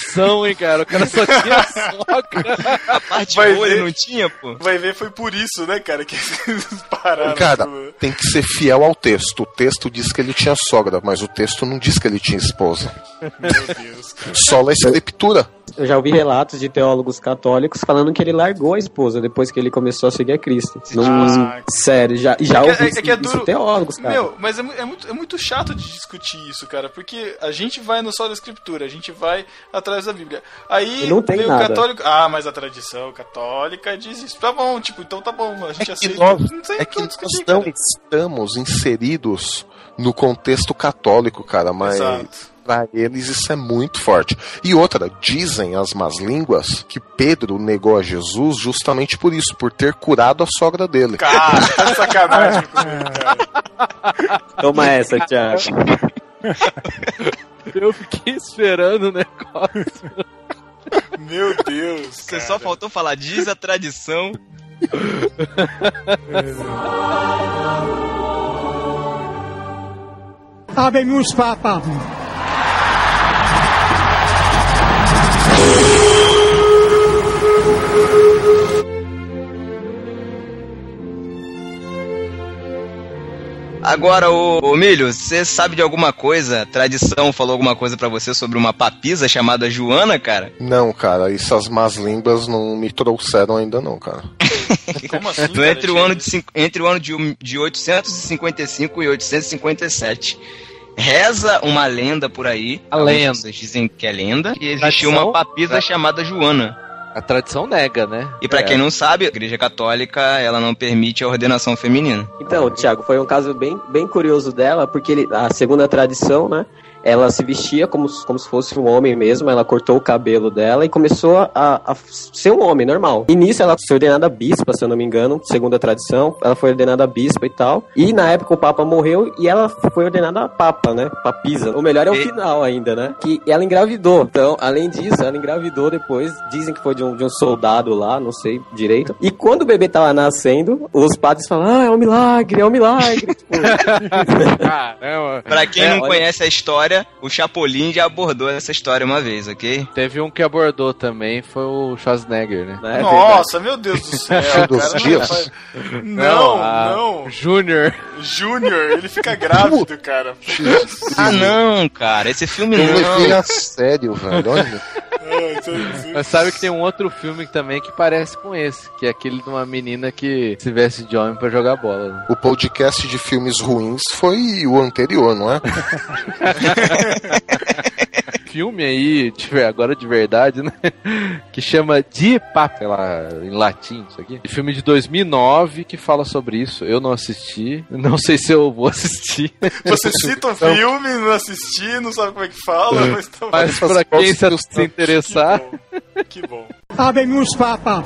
hein, cara? O cara só tinha sogra. a parte Vai boa ver. ele não tinha, pô. Vai ver, foi por isso, né, cara, que eles pararam. Cara, tem que ser fiel ao texto. O texto diz que ele tinha sogra, mas o texto não diz que ele tinha esposa. Meu Deus. Só a escritura. Eu já ouvi relatos de teólogos católicos falando que ele largou a esposa depois que ele começou a seguir a Cristo. Não- tipo, sério, já, já É ouvi é que é isso duro- de teólogos, cara. Meu, mas é, é muito, é muito chato de discutir isso, cara, porque a gente vai no sol da escritura, a gente vai atrás da Bíblia. Aí E não tem nada. católico. Ah, mas a tradição católica diz isso. Tá bom, tipo, então tá bom, a gente É que aceita. nós, não tem é o que nós discutir, não cara. Estamos inseridos no contexto católico, cara, mas pra eles isso é muito forte. E outra, dizem as más línguas que Pedro negou a Jesus justamente por isso, por ter curado a sogra dele. Cara, tá sacanagem comigo, cara. Toma essa, Thiago. Eu fiquei esperando o negócio. Meu Deus. Você cara. só faltou falar, diz a tradição. Habemus Papa. Agora, ô, ô Milho, você sabe de alguma coisa? Tradição falou alguma coisa pra você sobre uma papisa chamada Joana, cara? Não, cara, essas más línguas não me trouxeram ainda não, cara. Como assim? Cara? entre, o ano de, entre o ano de, de 855 e 857. Reza uma lenda por aí. A lenda. pessoas dizem que é lenda. Que existiu uma papisa É. chamada Joana. A tradição nega, né? E pra É. quem não sabe, a Igreja Católica ela não permite a ordenação feminina. Então, Thiago, foi um caso bem, bem curioso dela, porque ele, a segunda tradição, né? Ela se vestia como, se- como se fosse um homem mesmo, ela cortou o cabelo dela e começou a, a ser um homem normal. E nisso ela foi ordenada bispa, se eu não me engano, segundo a tradição. Ela foi ordenada bispa e tal. E na época o Papa morreu e ela foi ordenada Papa, né? Papisa. O melhor é o final ainda, né? Que ela engravidou. Então, além disso, ela engravidou depois. Dizem que foi de um, de um soldado lá, não sei direito. E quando o bebê tava nascendo, os padres falam: Ah, é um milagre, é um milagre. tipo, Caramba. Pra quem É, não olha- conhece a história, o Chapolin já abordou essa história uma vez, ok? Teve um que abordou também, foi o Schwarzenegger, né? né? Nossa, meu Deus do céu. Dos cara, não dias? Não, a- não. Júnior. Júnior, ele fica grávido, cara. Ah, não, cara, esse filme não. a sério, velho. Olha. Mas sabe que tem um outro filme também que parece com esse, que é aquele de uma menina que se veste de homem pra jogar bola. né? O podcast de filmes ruins foi o anterior, não é? Filme aí, agora de verdade, né? Que chama De Papa, sei lá, em latim, isso aqui. Filme de 2009 que fala sobre isso. Eu não assisti, não sei se eu vou assistir. Você cita um filme, não assisti, não sabe como é que fala, mas tá Mas pra quem se, se interessar, Que bom. Que bom. Habemus Papa.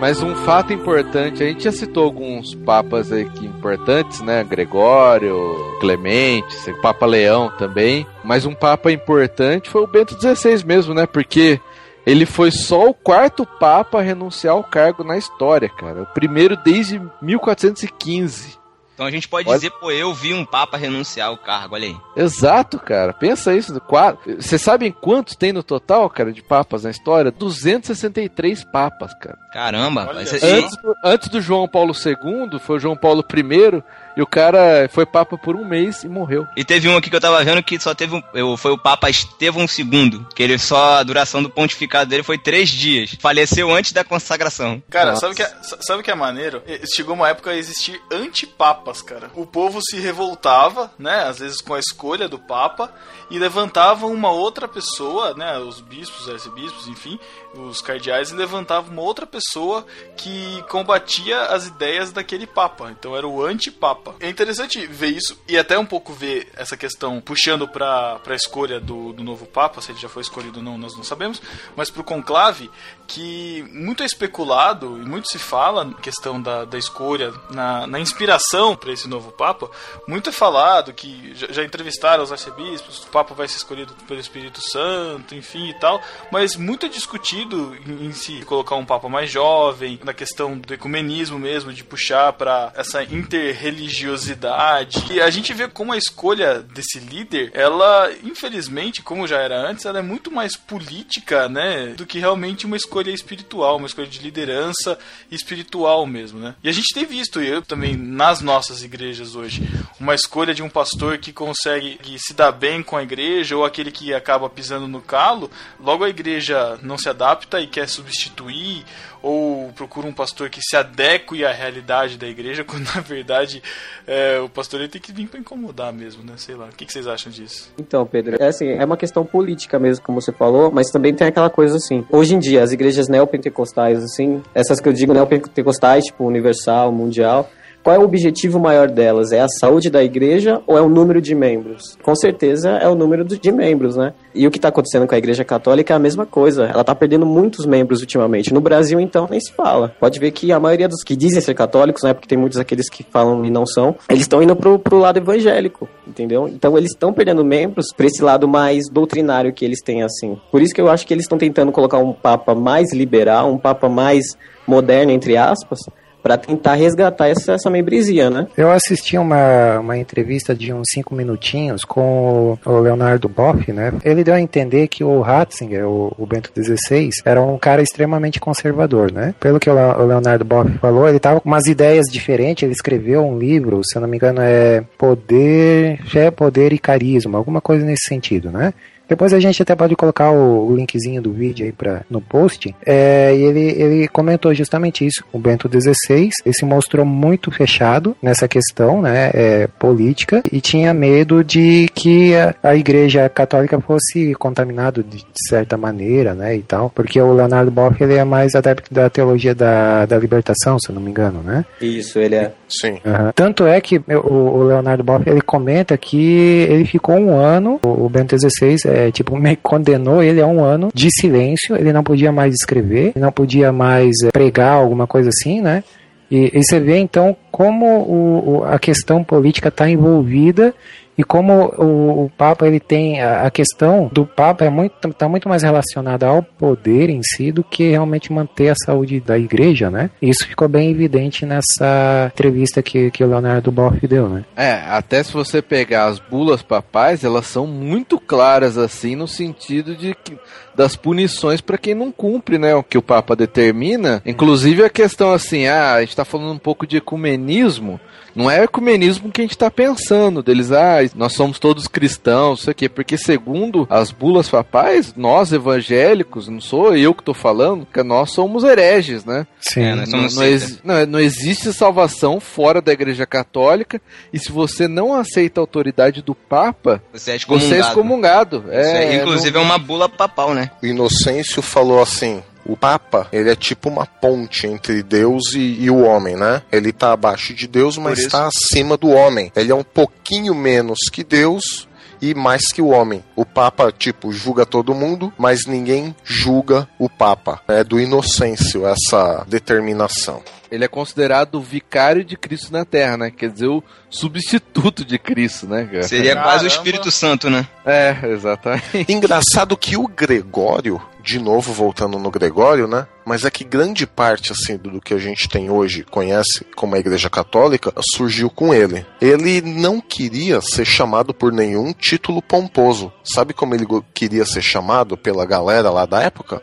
Mas um fato importante, a gente já citou alguns papas aqui importantes, né? Gregório, Clemente, Papa Leão também. Mas um papa importante foi o Bento XVI mesmo, né? Porque ele foi só o quarto papa a renunciar ao cargo na história, cara. O primeiro desde 1415. Então a gente pode Olha- dizer, pô, eu vi um papa renunciar ao cargo, olha aí. Exato, cara. Pensa isso. Quatro... Vocês sabem quantos tem no total, cara, de papas na história? 263 papas, cara. Caramba, Antes do, antes do João Paulo II, foi o João Paulo I, e o cara foi papa por um mês e morreu. E teve um aqui que eu tava vendo que só teve um. eu- Foi o Papa Estevão II. Que ele só. A duração do pontificado dele foi três dias. Faleceu antes da consagração. Cara, Nossa. sabe o que, é, sabe o que é maneiro? Chegou uma época a existir antipapas, cara. O povo se revoltava, né? Às vezes com a escolha do papa, e levantava uma outra pessoa, né? Os bispos, os arcebispos, enfim, os cardeais, e levantavam uma outra pessoa que combatia as ideias daquele papa. Então era o antipapa. É interessante ver isso, e até um pouco ver essa questão puxando pra, pra escolha do, do novo papa, se ele já foi escolhido ou não, nós não sabemos, mas pro conclave, que muito é especulado e muito se fala na questão da, da escolha, na, na inspiração para esse novo Papa. Muito é falado que já, já entrevistaram os arcebispos, o Papa vai ser escolhido pelo Espírito Santo, enfim e tal, mas muito é discutido em, em se colocar um Papa mais jovem, na questão do ecumenismo mesmo, de puxar para essa interreligiosidade. E a gente vê como a escolha desse líder, ela, infelizmente, como já era antes, ela é muito mais política, né, do que realmente uma escolha espiritual, uma escolha de liderança espiritual mesmo, né? E a gente tem visto, e eu também, nas nossas igrejas hoje, uma escolha de um pastor que consegue que se dar bem com a igreja, ou aquele que acaba pisando no calo, logo a igreja não se adapta e quer substituir, ou procura um pastor que se adeque à realidade da igreja, quando na verdade é, o pastor ele tem que vir para incomodar mesmo, né? Sei lá. O que, que vocês acham disso? Então, Pedro, é assim, é uma questão política mesmo, como você falou, mas também tem aquela coisa assim. Hoje em dia, as igrejas neopentecostais, assim, essas que eu digo neopentecostais, tipo Universal, Mundial, qual é o objetivo maior delas? É a saúde da igreja ou é o número de membros? Com certeza é o número de membros, né? E o que está acontecendo com a igreja católica é a mesma coisa. Ela está perdendo muitos membros ultimamente. No Brasil, então, nem se fala. Pode ver que a maioria dos que dizem ser católicos, né? Porque tem muitos aqueles que falam e não são, eles estão indo pro, pro lado evangélico, entendeu? Então eles estão perdendo membros pra esse lado mais doutrinário que eles têm, assim. Por isso que eu acho que eles estão tentando colocar um papa mais liberal, um papa mais moderno, entre aspas, para tentar resgatar essa, essa membresia, né? Eu assisti uma, uma entrevista de uns cinco minutinhos com o, Leonardo Boff, né? Ele deu a entender que o Ratzinger, o, o Bento XVI, era um cara extremamente conservador, né? Pelo que o, Le- o Leonardo Boff falou, ele tava com umas ideias diferentes, ele escreveu um livro, se eu não me engano é Poder, Fé, Poder e Carisma, alguma coisa nesse sentido, né? Depois a gente até pode colocar o, o linkzinho do vídeo aí pra, no post. É, e ele, ele comentou justamente isso. O Bento XVI ele se mostrou muito fechado nessa questão né, é, política e tinha medo de que a, a Igreja Católica fosse contaminado de, de certa maneira né, e tal. Porque o Leonardo Boff ele é mais adepto da teologia da, da libertação, se eu não me engano, né? Isso, ele é. Sim. Aham. Tanto é que o, o Leonardo Boff ele comenta que ele ficou um ano, o, o Bento XVI é, tipo, meio que condenou ele a um ano de silêncio, ele não podia mais escrever, não podia mais é, pregar, alguma coisa assim, né? E, e você vê então como o, o- a questão política está envolvida e como o, o Papa ele tem a, a questão do Papa é muito está muito mais relacionada ao poder em si do que realmente manter a saúde da Igreja, né? Isso ficou bem evidente nessa entrevista que, que o Leonardo Boff deu, né? É, até se você pegar as bulas papais, elas são muito claras assim no sentido de que das punições para quem não cumpre, né, o que o Papa determina. Inclusive a questão assim, ah, a gente tá falando um pouco de ecumenismo, não é ecumenismo que a gente tá pensando, deles, ah, nós somos todos cristãos, isso aqui, porque segundo as bulas papais, nós evangélicos, não sou eu que tô falando, que nós somos hereges, né? Sim. É, nós Não, somos não, não, não existe salvação fora da Igreja Católica e se você não aceita a autoridade do Papa, Você é você é excomungado. excomungado. Isso É, é, inclusive é uma bula papal, né? O Inocêncio falou assim: o Papa, ele é tipo uma ponte entre Deus e, e o homem, né? Ele tá abaixo de Deus, mas está acima do homem. Ele é um pouquinho menos que Deus e mais que o homem. O Papa, tipo, julga todo mundo, mas ninguém julga o Papa. É do Inocêncio essa determinação. Ele é considerado o vicário de Cristo na Terra, né? Quer dizer, o substituto de Cristo, né, cara? Seria Caramba. quase o Espírito Santo, né? É, exatamente. Engraçado que o Gregório, de novo voltando no Gregório, né? Mas é que grande parte assim do que a gente tem hoje, conhece como a Igreja Católica, surgiu com ele. Ele não queria ser chamado por nenhum título pomposo. Sabe como ele queria ser chamado pela galera lá da época?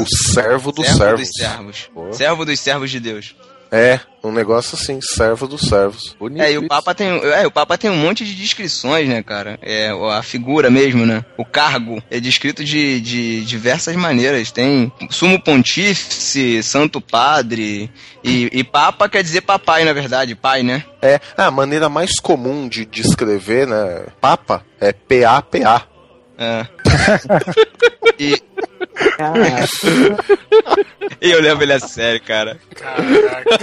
O servo dos Servo servos. dos servos. Pô. Servo dos servos de Deus. É, um negócio assim, servo dos servos. Bonito É, e o. Papa tem, é, o Papa tem um monte de descrições, né, cara? É, a figura mesmo, né? O cargo é descrito de, de diversas maneiras. Tem sumo pontífice, santo padre e, e Papa quer dizer papai, na verdade, pai, né? É, a maneira mais comum de descrever, né, Papa, é PAPA. É. e, e eu levo ele a sério, cara. Caraca.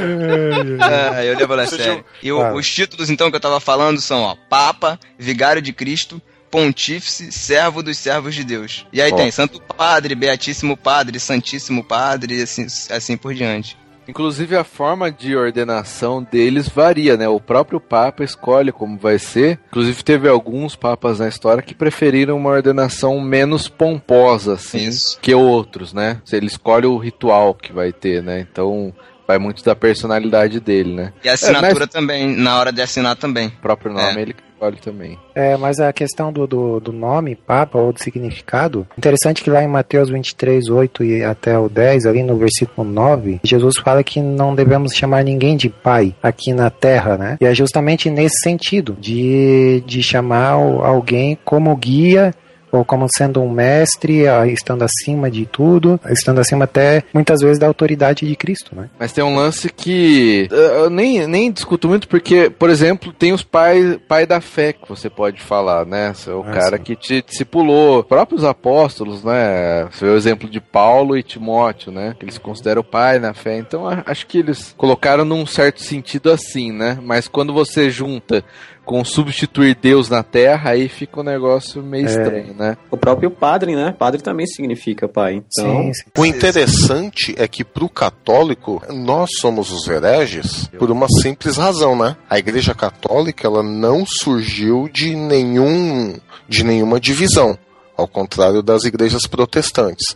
Ah, eu levo ele a sério. E o- os títulos, então, que eu tava falando são, ó, Papa, Vigário de Cristo, Pontífice, Servo dos Servos de Deus. E aí Ó. tem Santo Padre, Beatíssimo Padre, Santíssimo Padre, e assim, assim por diante. Inclusive a forma de ordenação deles varia, né? O próprio Papa escolhe como vai ser. Inclusive teve alguns papas na história que preferiram uma ordenação menos pomposa, assim, Isso. que outros, né? Ele escolhe o ritual que vai ter, né? Então vai muito da personalidade dele, né? E a assinatura mas- também, na hora de assinar também. O próprio nome É. ele escolhe também. É, mas a questão do, do, do nome, Papa, ou do significado, interessante que lá em Mateus 23, 8 e até o 10, ali no versículo 9, Jesus fala que não devemos chamar ninguém de pai aqui na terra, né? E é justamente nesse sentido, de, de chamar alguém como guia ou como sendo um mestre, estando acima de tudo, estando acima até muitas vezes da autoridade de Cristo, né? Mas tem um lance que eu nem, nem discuto muito, porque, por exemplo, tem os pais pai da fé que você pode falar, né? É o Ah, cara sim. que te discipulou, próprios apóstolos, né? Você vê o exemplo de Paulo e Timóteo, né? Que eles consideram pai na fé. Então acho que eles colocaram num certo sentido assim, né? Mas quando você junta com substituir Deus na terra, aí fica um negócio meio É. estranho, né? O próprio padre, né? Padre também significa pai. Então, sim, sim. O interessante é que pro católico, nós somos os hereges por uma simples razão, né? A Igreja Católica, ela não surgiu de nenhum de nenhuma divisão. Ao contrário das igrejas protestantes.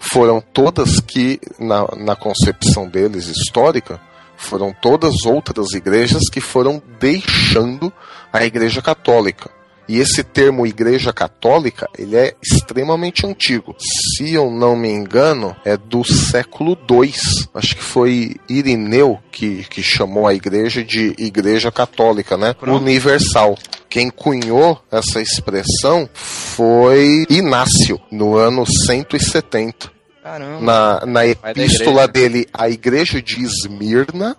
Foram todas que, na, na concepção deles histórica, foram todas outras igrejas que foram deixando a Igreja Católica. E esse termo Igreja Católica, ele é extremamente antigo. Se eu não me engano, é do século II. Acho que foi Irineu que, que chamou a igreja de Igreja Católica, né? Universal. Quem cunhou essa expressão foi Inácio, no ano 170 Caramba. na, na epístola dele, a igreja de Esmirna.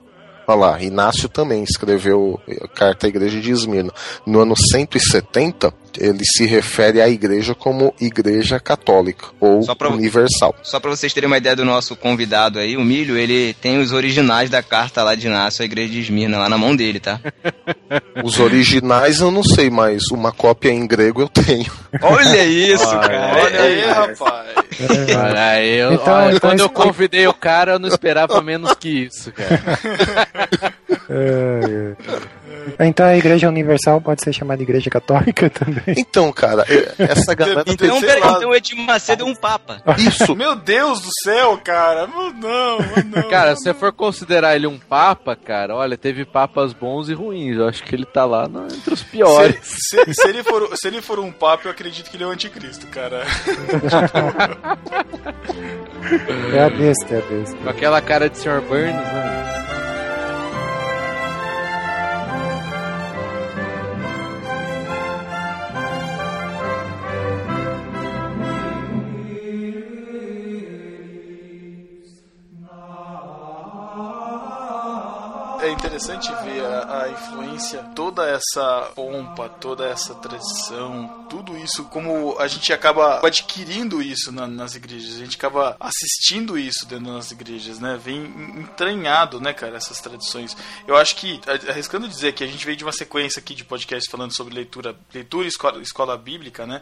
Olha lá, Inácio também escreveu carta à igreja de Esmirna. No ano 170, ele se refere à igreja como igreja católica ou Só pra- universal. Só pra vocês terem uma ideia do nosso convidado aí, o Milho, ele tem os originais da carta lá de Inácio, a igreja de Esmirna, lá na mão dele, tá? Os originais eu não sei, mas uma cópia em grego eu tenho. Olha isso, Olha cara. Olha aí, rapaz. Olha aí, eu, Então- olha, então quando eu convidei o cara, eu não esperava menos que isso, cara. É, é. Então a Igreja Universal pode ser chamada Igreja Católica também. Então, cara, é- essa galera. Então, peraí, lá. então o Edir Macedo é um papa. Isso, Meu Deus do céu, cara. Não, não, não. Cara, se você for considerar ele um papa, cara, olha, teve papas bons e ruins. Eu acho que ele tá lá no- entre os piores. Se, se- se ele for, se ele for um papa, eu acredito que ele é o anticristo, cara. É a besta, é a besta. Com aquela cara de Sr. Burns, né? Interessante ver a, a influência, toda essa pompa, toda essa tradição, tudo isso, como a gente acaba adquirindo isso na- nas igrejas, a gente acaba assistindo isso dentro das igrejas, né? Vem entranhado, né, cara, essas tradições. Eu acho que, arriscando dizer que a gente veio de uma sequência aqui de podcast falando sobre leitura, leitura escola, escola bíblica, né?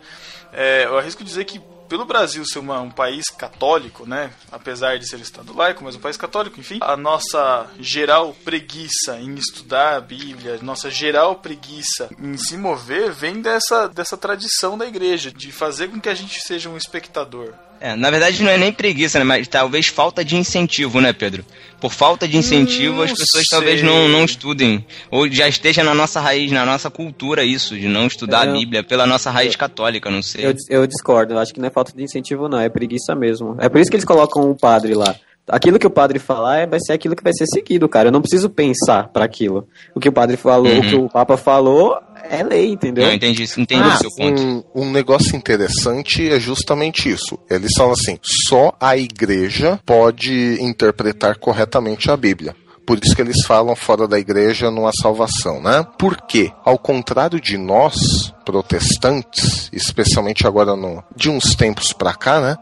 É, eu arrisco dizer que pelo Brasil ser uma- um país católico, né, apesar de ser estado laico, mas um país católico, enfim, a nossa geral preguiça em estudar a Bíblia, nossa geral preguiça em se mover, vem dessa, dessa tradição da igreja, de fazer com que a gente seja um espectador. É, na verdade não é nem preguiça, né? Mas talvez falta de incentivo, né, Pedro? Por falta de incentivo, Não as pessoas sei. talvez não, não estudem. Ou já esteja na nossa raiz, na nossa cultura isso, de não estudar a Bíblia pela nossa raiz católica, não sei. eu, eu discordo. Eu acho que não é falta de incentivo, não. É preguiça mesmo. É por isso que eles colocam o padre lá. Aquilo que o padre falar é, vai ser aquilo que vai ser seguido, cara. Eu não preciso pensar para aquilo. O que o padre falou, Uhum. o que o Papa falou é lei, entendeu? Não, entendi, entendi Ah, o seu ponto. um, um negócio interessante é justamente isso. Eles falam assim: só a igreja pode interpretar corretamente a Bíblia. Por isso que eles falam fora da igreja não há salvação, né? Porque, ao contrário de nós, protestantes, especialmente agora no, de uns tempos pra cá, né?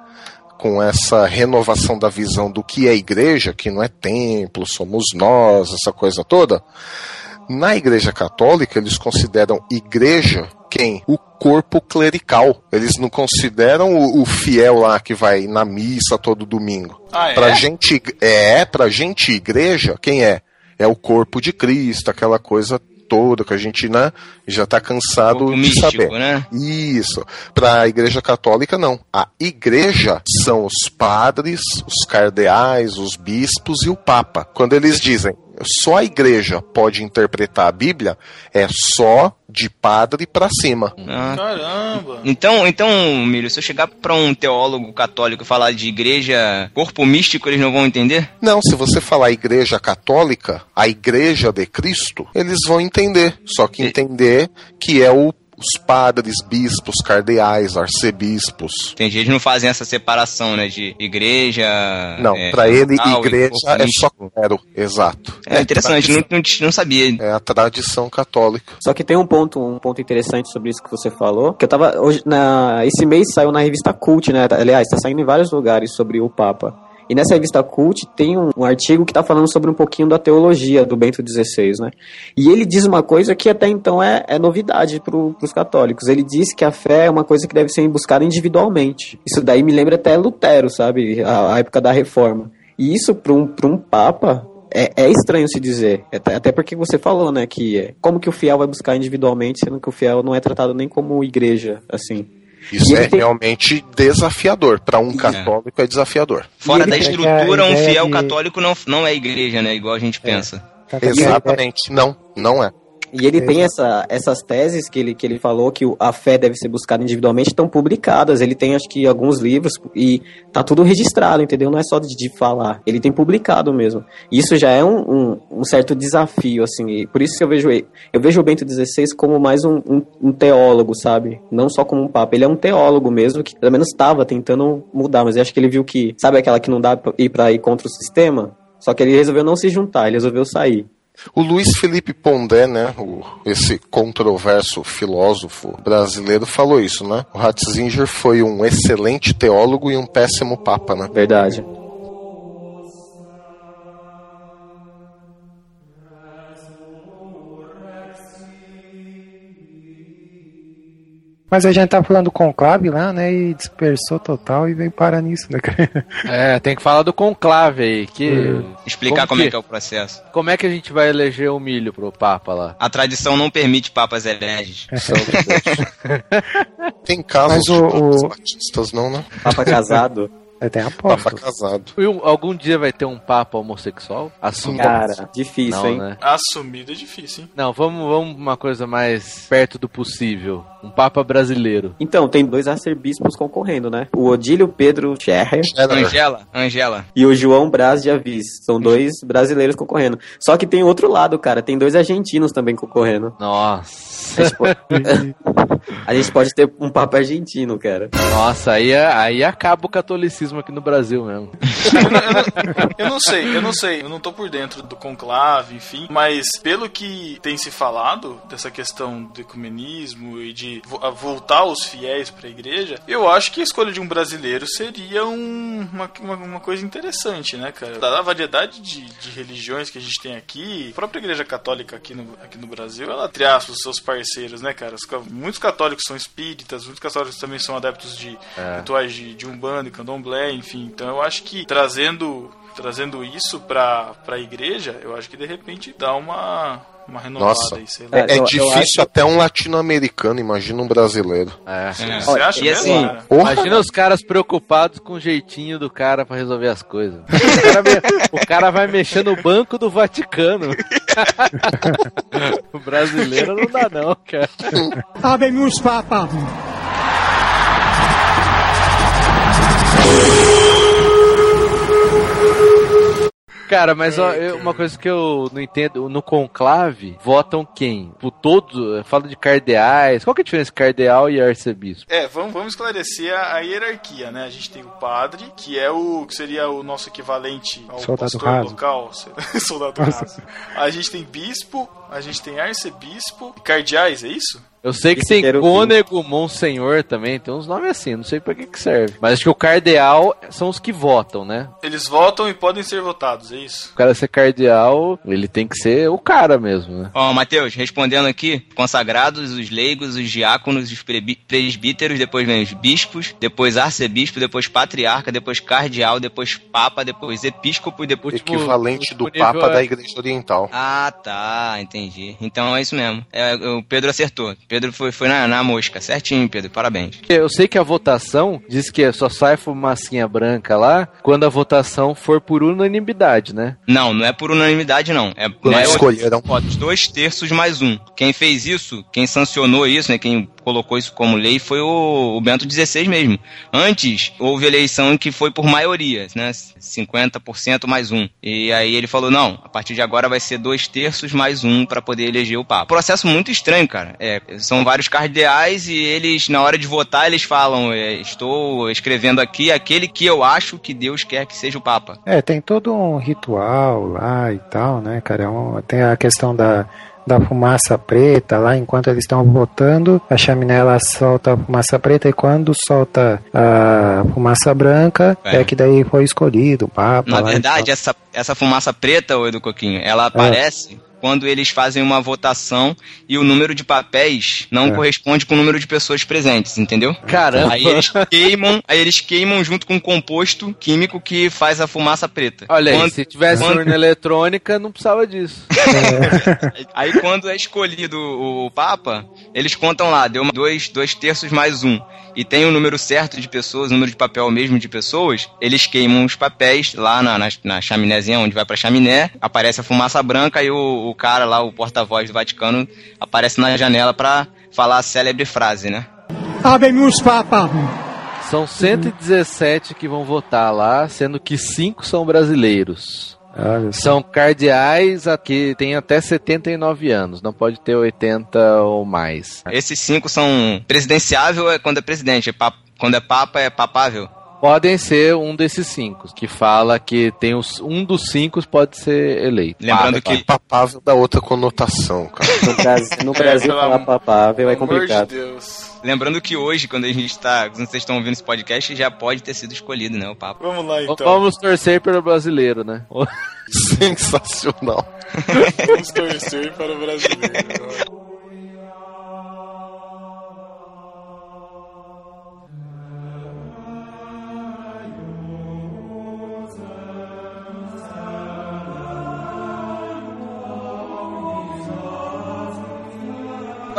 Com essa renovação da visão do que é igreja, que não é templo, somos nós, essa coisa toda. Na Igreja Católica, eles consideram igreja quem? O corpo clerical. Eles não consideram o, o fiel lá que vai na missa todo domingo. Ah, é? Pra gente, é, pra gente igreja, quem é? É o corpo de Cristo, aquela coisa toda que a gente, né, já tá cansado Corpo de místico, saber. né? Isso. Para a Igreja Católica, não. A Igreja são os padres, os cardeais, os bispos e o Papa. Quando eles dizem só a Igreja pode interpretar a Bíblia, é só de padre para cima. Ah, Caramba. Então, então, Milho, se eu chegar pra um teólogo católico e falar de igreja, corpo místico, eles não vão entender? Não, se você falar Igreja Católica, a Igreja de Cristo, eles vão entender. Só que entender que é o- os padres, bispos, cardeais, arcebispos. Entendi, eles não fazem essa separação, né, de igreja... Não, é, para ele, igreja é só clero. Exato. É interessante, não, não, não sabia. É a tradição católica. Só que tem um ponto, um ponto interessante sobre isso que você falou, que eu tava hoje na esse mês saiu na revista Cult, né? Aliás, tá saindo em vários lugares sobre o Papa. E nessa revista Cult tem um, um artigo que tá falando sobre um pouquinho da teologia do Bento XVI, né? E ele diz uma coisa que até então é, é novidade para os católicos. Ele diz que a fé é uma coisa que deve ser buscada individualmente. Isso daí me lembra até Lutero, sabe? A, a época da Reforma. E isso para um, um Papa é, é estranho se dizer. Até, até porque você falou, né, que é, como que o fiel vai buscar individualmente, sendo que o fiel não é tratado nem como igreja, assim. Isso é tem- realmente desafiador. Para um católico é desafiador. Fora da estrutura, um fiel de- católico não, não é igreja, né, igual a gente pensa. Tanto que a ideia- Exatamente. Não, não é. E ele tem essa, essas teses que ele, que ele falou que a fé deve ser buscada individualmente, estão publicadas. Ele tem, acho que, alguns livros e tá tudo registrado, entendeu? Não é só de, de falar. Ele tem publicado mesmo. Isso já é um, um, um certo desafio, assim. E por isso que eu vejo eu vejo o Bento XVI como mais um, um, um teólogo, sabe? Não só como um papa. Ele é um teólogo mesmo, que pelo menos estava tentando mudar, mas eu acho que ele viu que, sabe aquela que não dá pra ir para ir contra o sistema? Só que ele resolveu não se juntar, ele resolveu sair. O Luiz Felipe Pondé, né, o- esse controverso filósofo brasileiro, falou isso, né? O Ratzinger foi um excelente teólogo e um péssimo papa, né? Verdade. Mas a gente tá falando do conclave lá, né? E dispersou total e veio parar nisso, né, cara? É, tem que falar do conclave aí, que... Explicar Como como, que- é que é o processo. Como é que a gente vai eleger o milho pro Papa lá? A tradição não permite papas Deus. Tem casos Mas de o- papas o- batistas, não, né? Papa casado. É, Tem Papa casado. Algum dia vai ter um Papa homossexual? Assumido? Cara, difícil, Não, hein? né? Assumido é difícil, hein? Não, vamos, vamos uma coisa mais perto do possível. Um Papa brasileiro. Então, tem dois arcebispos concorrendo, né? O Odílio Pedro Scherrer Angela, Angela. e o João Braz de Avis. São dois brasileiros concorrendo. Só que tem outro lado, cara. Tem dois argentinos também concorrendo. Nossa. a gente pode ter um papa argentino, cara. Nossa, aí, é- aí acaba o catolicismo aqui no Brasil mesmo. Eu não sei, eu não sei, eu não tô por dentro do conclave, enfim, mas pelo que tem se falado dessa questão do ecumenismo e de vo- a voltar os fiéis pra igreja, eu acho que a escolha de um brasileiro seria um- uma, uma, uma coisa interessante, né, cara? Dada a variedade de, de religiões que a gente tem aqui, a própria igreja católica aqui no, aqui no Brasil, ela, entre aspas, os seus parceiros, né, cara? Os ca- muitos católicos são espíritas, muitos católicos também são adeptos de rituais de, de Umbanda e Candomblé, enfim. Então eu acho que trazendo trazendo isso pra, pra igreja, eu acho que de repente dá uma, uma renovada Nossa. aí, sei lá. É, É eu- eu difícil acho- até um latino-americano, imagina um brasileiro. É. É. Você acha e mesmo, assim, Imagina os caras preocupados com o jeitinho do cara pra resolver as coisas. O cara, me- o cara vai mexer no banco do Vaticano. o brasileiro não dá não, cara. Habemus Papa. Cara, mas ó, eu- uma coisa que eu não entendo, no conclave, votam quem? Por todos, fala de cardeais, qual que é a diferença entre cardeal e arcebispo? É, vamos, vamos esclarecer a, a hierarquia, né? A gente tem o padre, que é o que seria o nosso equivalente ao Soldado pastor raso. local, soldado raso. A gente tem bispo, a gente tem arcebispo, cardeais, é isso? Eu sei que tem cônego, monsenhor também, tem uns nomes assim, não sei pra que que serve. Mas acho que o cardeal são os que votam, né? Eles votam e podem ser votados, é isso? O cara ser cardeal, ele tem que ser o cara mesmo, né? Ó, Matheus, respondendo aqui, consagrados, os leigos, os diáconos, os presbíteros, depois vem os bispos, depois arcebispo, depois patriarca, depois cardeal, depois papa, depois episcopo e depois... Último- Equivalente do último nível Papa é- da Igreja Oriental. Ah, tá, entendi. Então é isso mesmo. É, o Pedro acertou. Pedro foi, foi na, na mosca. Certinho, Pedro. Parabéns. Eu sei que a votação diz que só sai fumacinha branca lá quando a votação for por unanimidade, né? Não, não é por unanimidade, não. É Quando maioria escolheram. de votos. Dois terços mais um. Quem fez isso, quem sancionou isso, né? Quem colocou isso como lei foi o, o Bento XVI mesmo. Antes, houve eleição que foi por maioria, né? 50% mais um. E aí ele falou, não, a partir de agora vai ser dois terços mais um para poder eleger o Papa. Processo muito estranho, cara. É, são vários cardeais e eles, na hora de votar, eles falam, é, estou escrevendo aqui aquele que eu acho que Deus quer que seja o Papa. É, tem todo um ritual lá e tal, né, cara? É um- tem a questão da, da fumaça preta lá, enquanto eles estão votando, a chaminé ela solta a fumaça preta e quando solta a fumaça branca, É. é, que daí foi escolhido o Papa. Na e verdade, essa, essa fumaça preta, ô Edu Coquinho, ela aparece quando eles fazem uma votação e o número de papéis não É. corresponde com o número de pessoas presentes, entendeu? Caramba! Aí eles queimam, aí eles queimam junto com um composto químico que faz a fumaça preta. Olha aí, Quando- se tivesse quando- urna eletrônica, não precisava disso. Aí quando é escolhido o Papa, eles contam lá, deu dois, dois terços mais um. E tem o número certo de pessoas, o número de papel mesmo de pessoas, eles queimam os papéis lá na, na, na chaminézinha, onde vai pra chaminé, aparece a fumaça branca e o, o cara lá, o porta-voz do Vaticano, aparece na janela pra falar a célebre frase, né? Habemus Papam. São 117 que vão votar lá, sendo que 5 são brasileiros. Olha. São cardeais a- que têm até 79 anos, não pode ter 80 ou mais. Esses cinco são presidenciável é quando é presidente, é pap- quando é papa é papável. Podem ser um desses cinco, que fala que tem os, um dos cinco pode ser eleito. Lembrando que Papável dá outra conotação, cara. No Brasil, no Brasil pelo falar papável é complicado. de Deus. Lembrando que hoje, quando a gente tá. Quando vocês estão ouvindo esse podcast, já pode ter sido escolhido, né? O Papa. Vamos lá então. Vamos torcer pelo brasileiro, né? Sensacional. Vamos torcer para o brasileiro.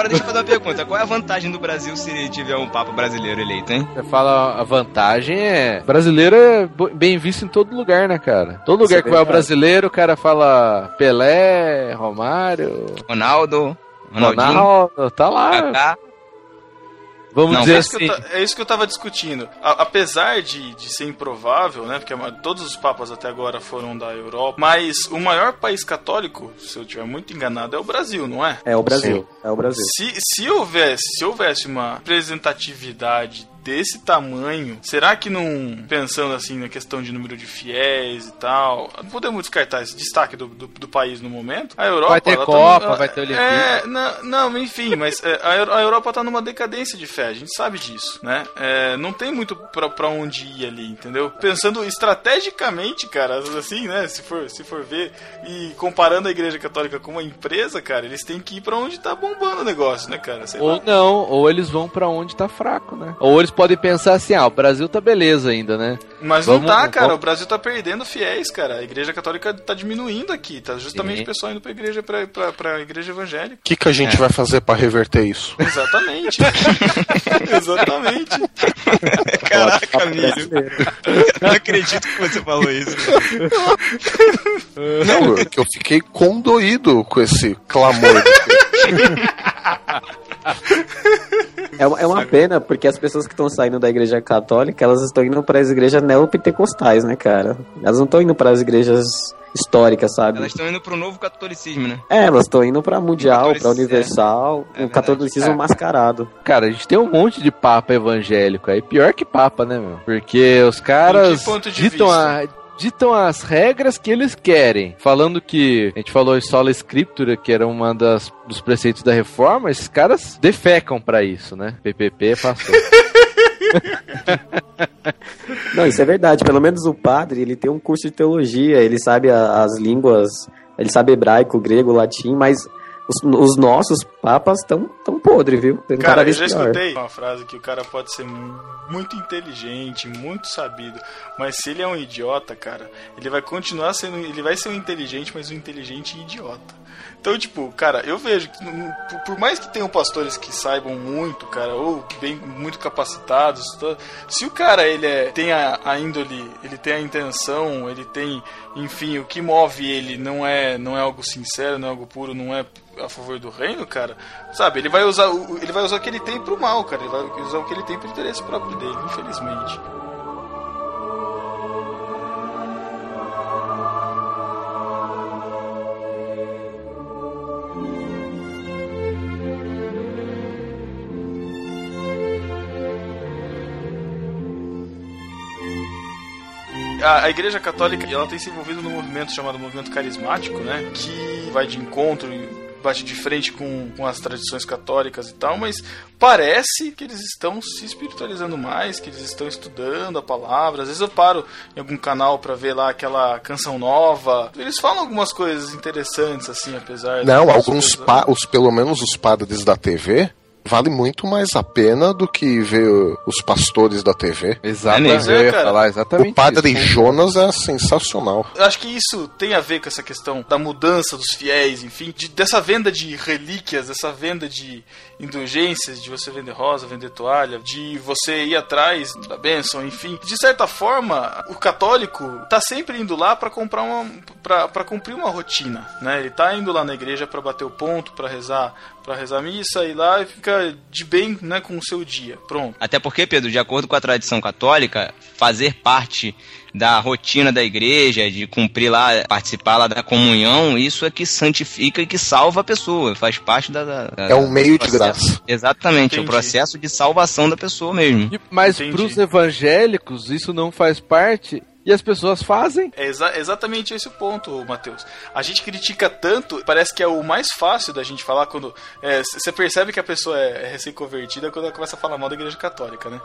Agora deixa eu fazer uma pergunta. Qual é a vantagem do Brasil se tiver um Papa brasileiro eleito, hein? Você fala, a vantagem é. Brasileiro é bem visto em todo lugar, né, cara? Todo lugar que vai o brasileiro, o cara fala Pelé, Romário, Ronaldo, Ronaldinho, Ronaldo, tá lá. Kaká. Vamos Não, dizer É isso, que eu assim. ta- é isso que eu tava discutindo. A- apesar de, de ser improvável, né? Porque todos os papas até agora foram da Europa, mas o maior país católico, se eu estiver muito enganado, é o Brasil, não é? É o Brasil. É o Brasil. Se, se houvesse se houvesse uma representatividade desse tamanho, será que não, pensando assim na questão de número de fiéis e tal, não podemos descartar esse destaque do, do, do país no momento? A Europa Vai ter tá Copa, ela- vai ter Olimpíada. É, não, não, enfim, mas é, a, Eu- a Europa tá numa decadência de fé, a gente sabe disso, né? É, não tem muito pra, pra onde ir ali, entendeu? Pensando estrategicamente, cara, assim, né? Se for, se for ver e comparando a Igreja Católica com uma empresa, cara, eles têm que ir pra onde tá bombando o negócio, né, cara? Sei Ou lá. não, ou eles vão pra onde tá fraco, né? Ou eles podem pensar assim, ah, o Brasil tá beleza ainda, né? Mas Vamos- não tá, cara. vamos- O Brasil tá perdendo fiéis, cara. A igreja católica tá diminuindo aqui. Tá justamente Sim. o pessoal indo pra igreja, pra, pra, pra igreja evangélica. O que, que a gente vai fazer pra reverter isso? Exatamente. Exatamente. Caraca, Milho. Não acredito que você falou isso. Não, eu, que eu fiquei condoído com esse clamor. É, uma- é uma pena, porque as pessoas que estão saindo da igreja católica, elas estão indo para as igrejas neopentecostais, né, cara? Elas não estão indo para as igrejas históricas, sabe? Elas estão indo pro novo catolicismo, né? É, elas estão indo pra Mundial, pra Catolicismo, Universal, é o verdade. catolicismo É. mascarado. Cara, a gente tem um monte de papa evangélico aí. Pior que papa, né, meu? Porque os caras ditam, vista? a- ditam as regras que eles querem. Falando que a gente falou em sola escritura, que era uma das dos preceitos da reforma, esses caras defecam pra isso, né? PPP passou. Não, isso é verdade. Pelo menos o padre, ele tem um curso de teologia, ele sabe a- as línguas, ele sabe hebraico, grego, latim, mas os, os nossos papas estão tão podres, viu? Cara, eu já pior. escutei uma frase que o cara pode ser mu- muito inteligente, muito sabido, mas se ele é um idiota, cara, ele vai continuar sendo, ele vai ser um inteligente, mas um inteligente idiota. Então, tipo, cara, eu vejo que por- mais que tenham pastores que saibam muito, cara, ou bem muito capacitados, to- se o cara ele é, tem a, a índole, ele tem a intenção, ele tem, enfim, o que move ele não é não é algo sincero, não é algo puro, não é a favor do reino, cara, sabe? Ele vai usar o, ele vai usar o que ele tem pro mal, cara. Ele vai usar o que ele tem pro interesse próprio dele, infelizmente. A, a Igreja Católica ela tem se envolvido num movimento chamado movimento carismático, né? Que vai de encontro e bate de frente com, com as tradições católicas e tal, mas parece que eles estão se espiritualizando mais, que eles estão estudando a palavra. Às vezes eu paro em algum canal pra ver lá aquela canção nova. Eles falam algumas coisas interessantes, assim, apesar Não, alguns, pa- os, pelo menos os padres da TV, vale muito mais a pena do que ver os pastores da TV. Exatamente. eu ia cara. falar exatamente O padre isso. Jonas é sensacional. Eu acho que isso tem a ver com essa questão da mudança dos fiéis, enfim, de- dessa venda de relíquias, dessa venda de indulgências, de você vender rosa, vender toalha, de você ir atrás da bênção, enfim. De certa forma, o católico tá sempre indo lá para comprar uma para cumprir uma rotina, né? Ele tá indo lá na igreja para bater o ponto, para rezar, para rezar a missa e lá e fica de bem, né, com o seu dia. Pronto. Até porque, Pedro, de acordo com a tradição católica, fazer parte da rotina da igreja, de cumprir lá, participar lá da comunhão, isso é que santifica e que salva a pessoa, faz parte da. da- É um meio de graça. Exatamente, é o Entendi. processo de salvação da pessoa mesmo. E- Mas Entendi. pros evangélicos isso não faz parte e as pessoas fazem. É exa- exatamente esse o ponto, Matheus. A gente critica tanto, parece que é o mais fácil da gente falar quando. Você percebe que a pessoa é, é recém-convertida quando ela começa a falar mal da igreja católica, né?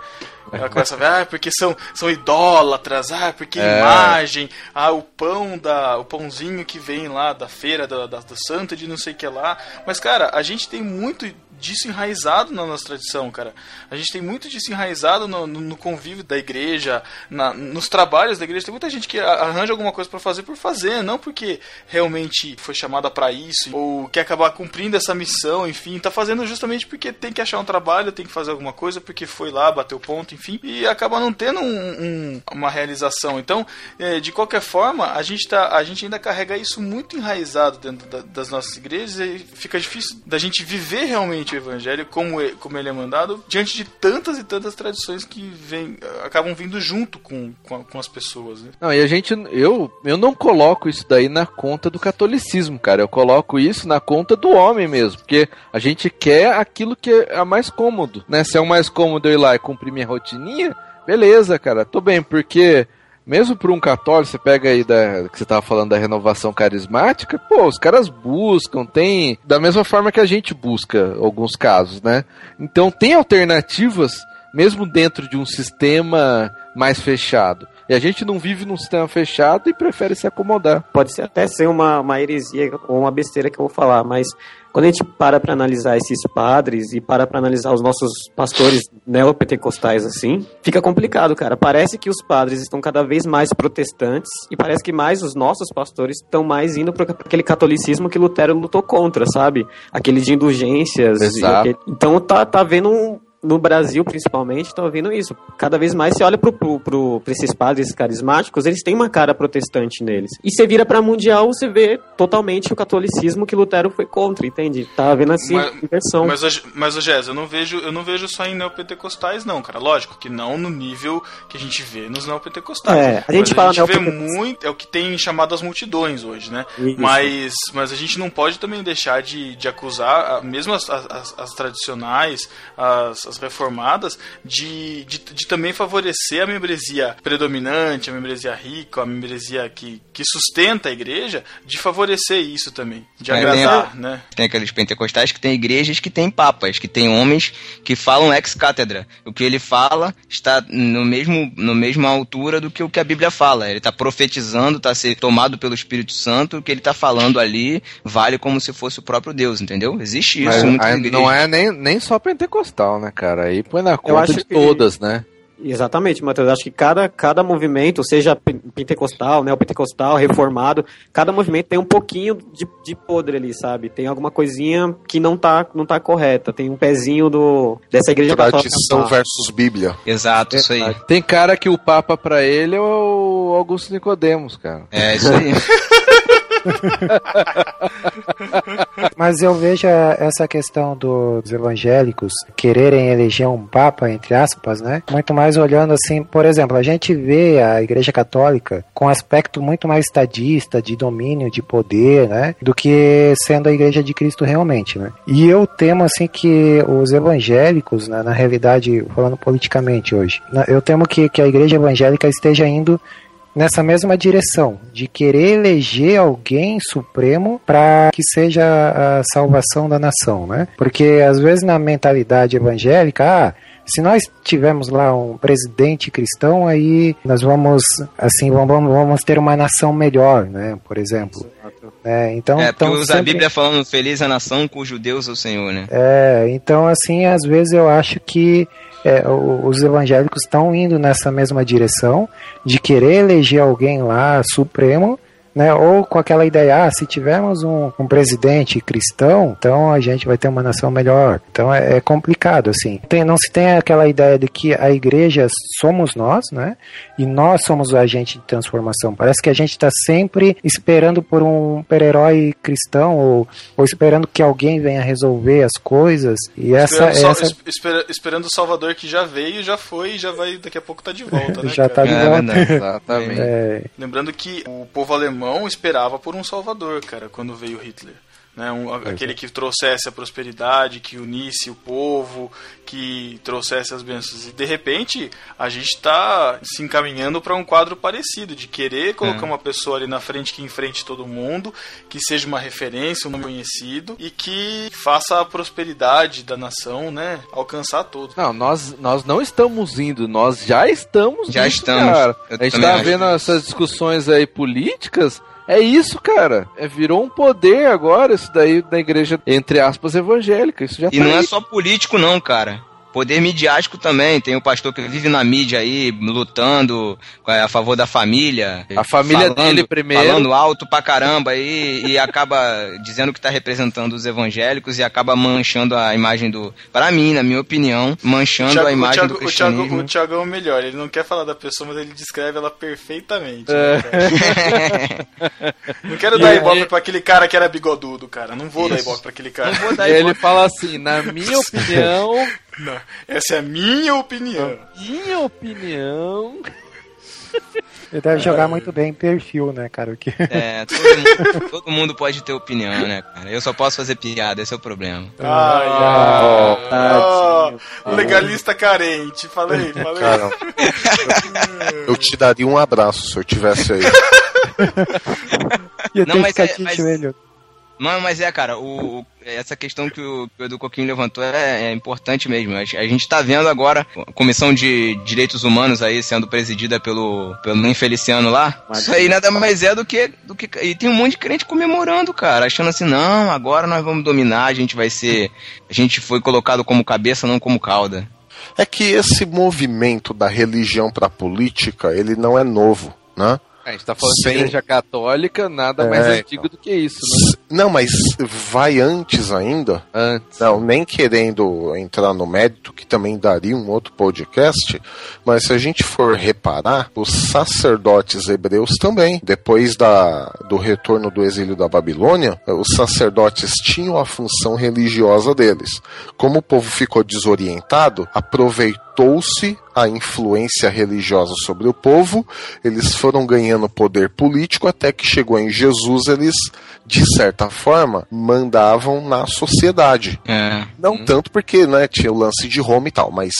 Ela começa a ver, ah, porque são, são idólatras, ah, porque É. imagem, ah, o pão da. o pãozinho que vem lá da feira da, da- do santo de não sei o que lá. Mas, cara, a gente tem muito disso enraizado na nossa tradição, cara. A gente tem muito disso enraizado no, no- no convívio da igreja, na- nos trabalhos da igreja. Tem muita gente que arranja alguma coisa pra fazer por fazer, não porque realmente foi chamada pra isso ou quer acabar cumprindo essa missão, enfim, tá fazendo justamente porque tem que achar um trabalho, tem que fazer alguma coisa porque foi lá, bateu ponto, enfim, e acaba não tendo um- um- uma realização. Então, é, de qualquer forma, a gente tá, a gente ainda carrega isso muito enraizado dentro da- das nossas igrejas e fica difícil da gente viver realmente o evangelho como ele, como ele é mandado diante de tantas e tantas tradições que vem, acabam vindo junto com, com, com as pessoas. Né? Não, e a gente, eu, eu não coloco isso daí na conta do catolicismo, cara. Eu coloco isso na conta do homem mesmo, porque a gente quer aquilo que é mais cômodo, né? Se é o mais cômodo eu ir lá e cumprir minha rotininha, beleza, cara, tô bem, porque mesmo para um católico, você pega aí da que você tava falando da renovação carismática, pô, os caras buscam, tem da mesma forma que a gente busca alguns casos, né? Então tem alternativas mesmo dentro de um sistema mais fechado. E a gente não vive num sistema fechado e prefere se acomodar. Pode ser até ser uma, uma heresia ou uma besteira que eu vou falar, mas quando a gente para para analisar esses padres e para para analisar os nossos pastores neopentecostais assim, fica complicado, cara. Parece que os padres estão cada vez mais protestantes e parece que mais os nossos pastores estão mais indo para aquele catolicismo que Lutero lutou contra, sabe? Aquele de indulgências. Exato. aquele- Então tá, tá vendo um, no Brasil, principalmente, estão vendo isso. Cada vez mais você olha pro, pro, pro, pra esses padres carismáticos, eles têm uma cara protestante neles. E você vira pra mundial, você vê totalmente o catolicismo que Lutero foi contra, entende? Tá vendo assim, Mas- inversão. Mas, mas o Gés, eu não vejo, eu não vejo só em neopentecostais, não, cara. Lógico que não no nível que a gente vê nos neopentecostais. É, a gente Mas fala a gente vê muito, é o que tem chamado as multidões hoje, né? Isso. Mas, mas a gente não pode também deixar de, de acusar, ah, mesmo as, as, as tradicionais, as, as reformadas, de, de, de também favorecer a membresia predominante, a membresia rica, a membresia que, que sustenta a igreja, de favorecer isso também, de É, agradar, né? Tem aqueles pentecostais que tem igrejas que tem papas, que tem homens que falam ex cátedra. O que ele fala está no mesmo, no mesma altura do que o que a Bíblia fala. Ele está profetizando, está ser tomado pelo Espírito Santo, o que ele está falando ali vale como se fosse o próprio Deus, entendeu? Existe isso Mas não é nem, nem só pentecostal, né, cara? Aí põe na conta acho de que- todas, né? Exatamente, Matheus. Acho que cada, cada movimento, seja pe- pentecostal, neopentecostal, reformado, cada movimento tem um pouquinho de, de podre ali, sabe? Tem alguma coisinha que não tá, não tá correta. Tem um pezinho do, dessa igreja católica. Tradição versus Bíblia. Exato, isso aí. Tem cara que o Papa pra ele é o Augusto Nicodemos, cara. É isso aí. Mas eu vejo a- essa questão dos evangélicos quererem eleger um papa, entre aspas, né? Muito mais olhando assim, por exemplo, a gente vê a Igreja Católica com um aspecto muito mais estadista, de domínio, de poder, né? Do que sendo a Igreja de Cristo realmente, né? E eu temo, assim, que os evangélicos, né, na realidade, falando politicamente hoje, né, eu temo que, que a Igreja Evangélica esteja indo nessa mesma direção, de querer eleger alguém supremo para que seja a salvação da nação, né? Porque às vezes na mentalidade evangélica, ah, se nós tivermos lá um presidente cristão, aí nós vamos, assim, vamos, vamos ter uma nação melhor, né? Por exemplo. É, então, É, porque então usa a sempre- Bíblia falando feliz a nação cujo Deus é o Senhor, né? é, então assim, às vezes eu acho que é, os evangélicos estão indo nessa mesma direção de querer eleger alguém lá supremo, né? Ou com aquela ideia, ah, se tivermos um, um presidente cristão, então a gente vai ter uma nação melhor. Então é, é complicado assim. Tem- não se tem aquela ideia de que a igreja somos nós, né? E nós somos o agente de transformação. Parece que a gente está sempre esperando por um super-herói cristão ou, ou esperando que alguém venha resolver as coisas. E essa, Esperando, só- essa es- espera- esperando o Salvador que já veio, já foi e já vai, daqui a pouco tá de volta, né? Já cara? tá de É volta. verdade. Exatamente. é, Lembrando que o povo alemão esperava por um Salvador, cara, quando veio Hitler. Né? Um- aquele que trouxesse a prosperidade, que unisse o povo, que trouxesse as bênçãos. E de repente a gente está se encaminhando para um quadro parecido, de querer colocar uma pessoa ali na frente que enfrente todo mundo, que seja uma referência, um nome conhecido e que faça a prosperidade da nação, né, alcançar todos. Não, nós, nós não estamos indo, nós já estamos Já nisso, estamos. A gente tá acho. vendo essas discussões aí políticas. É isso, cara. É, virou um poder agora, isso daí da igreja, entre aspas, evangélica. Isso já E tá não é aí. só político, não, cara. Poder midiático também. Tem o pastor que vive na mídia aí, lutando é, a favor da família. A família dele primeiro. Falando alto pra caramba aí, e acaba dizendo que tá representando os evangélicos e acaba manchando a imagem do. Para mim, na minha opinião, manchando Thiago- a imagem o do Thiago, o, Thiago, cristianismo. o Thiago é o melhor, ele não quer falar da pessoa, mas ele descreve ela perfeitamente. É. né, não quero dar ibope pra aquele cara que era bigodudo, cara. Não vou dar Isso. ibope pra aquele cara. Não vou dar Ele fala assim, na minha opinião, Não, essa é a minha opinião. minha opinião. ele deve jogar muito bem em perfil, né, cara? O que- É, todo mundo, todo mundo pode ter opinião, né, cara? Eu só posso fazer piada, esse é o problema. Ai, Ah, ai. Oh, legalista carente. Falei, falei. Cara, eu te daria um abraço se eu tivesse aí. Ia Não, mas é- mas- Não, mas é, cara, o, o- essa questão que o, que o Edu Coquinho levantou é, é importante mesmo. A, a gente tá vendo agora a Comissão de Direitos Humanos aí sendo presidida pelo, pelo Infeliciano lá. Isso aí nada mais é do que, do que. E tem um monte de crente comemorando, cara, achando assim, não, agora nós vamos dominar, a gente vai ser. A gente foi colocado como cabeça, não como cauda. É que esse movimento da religião pra política, ele não é novo, né? A gente tá falando Sim. de igreja católica, nada É, mais então. antigo do que isso, né? Não, mas vai antes ainda. Antes. Não, nem querendo entrar no mérito, que também daria um outro podcast, mas se a gente for reparar, os sacerdotes hebreus também, depois da, do retorno do exílio da Babilônia, os sacerdotes tinham a função religiosa deles. Como o povo ficou desorientado, aproveitou-se a influência religiosa sobre o povo, eles foram ganhando poder político até que chegou em Jesus, eles, de certa forma, mandavam na sociedade. É. Não tanto porque né, tinha o lance de Roma e tal, mas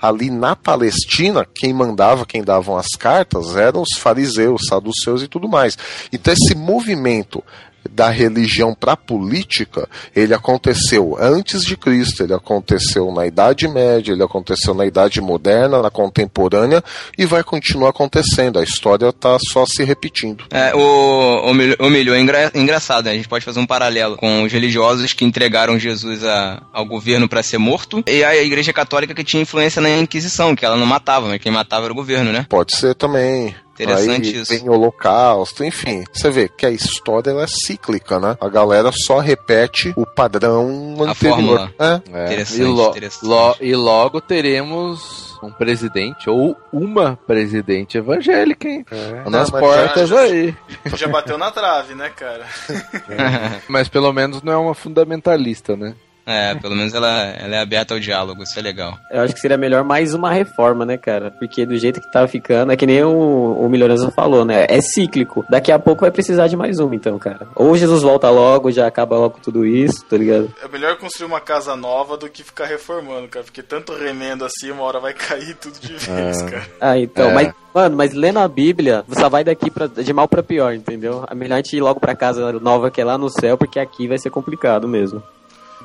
ali na Palestina, quem mandava, quem davam as cartas eram os fariseus, saduceus e tudo mais. Então esse movimento da religião para a política, ele aconteceu antes de Cristo, ele aconteceu na Idade Média, ele aconteceu na Idade Moderna, na Contemporânea e vai continuar acontecendo. A história está só se repetindo. É, o, o, milho, o milho é engra- engraçado, né? A gente pode fazer um paralelo com os religiosos que entregaram Jesus a- ao governo para ser morto e a igreja católica que tinha influência na Inquisição, que ela não matava, mas quem matava era o governo, né? Pode ser também. Interessante Aí isso. Tem holocausto, enfim. Você vê que a história ela é cíclica, né? A galera só repete o padrão A anterior. fórmula. É. É, Interessante, e, lo- interessante. lo- e logo teremos um presidente ou uma presidente evangélica, hein? É. Nas mas portas já- aí. Já bateu na trave, né, cara? Mas pelo menos não é uma fundamentalista, né? É, pelo menos ela, ela é aberta ao diálogo, isso é legal. Eu acho que seria melhor mais uma reforma, né, cara? Porque do jeito que tá ficando, é que nem o, o Melhorança falou, né? É cíclico. Daqui a pouco vai precisar de mais uma, então, cara. Ou Jesus volta logo, já acaba logo tudo isso, tá ligado? É melhor construir uma casa nova do que ficar reformando, cara. Porque tanto remendo assim, uma hora vai cair tudo de vez, cara. Ah, então, É. mas, mano, mas lendo a Bíblia, só vai daqui pra, de mal pra pior, entendeu? É melhor a gente ir logo pra casa nova que é lá no céu, porque aqui vai ser complicado mesmo.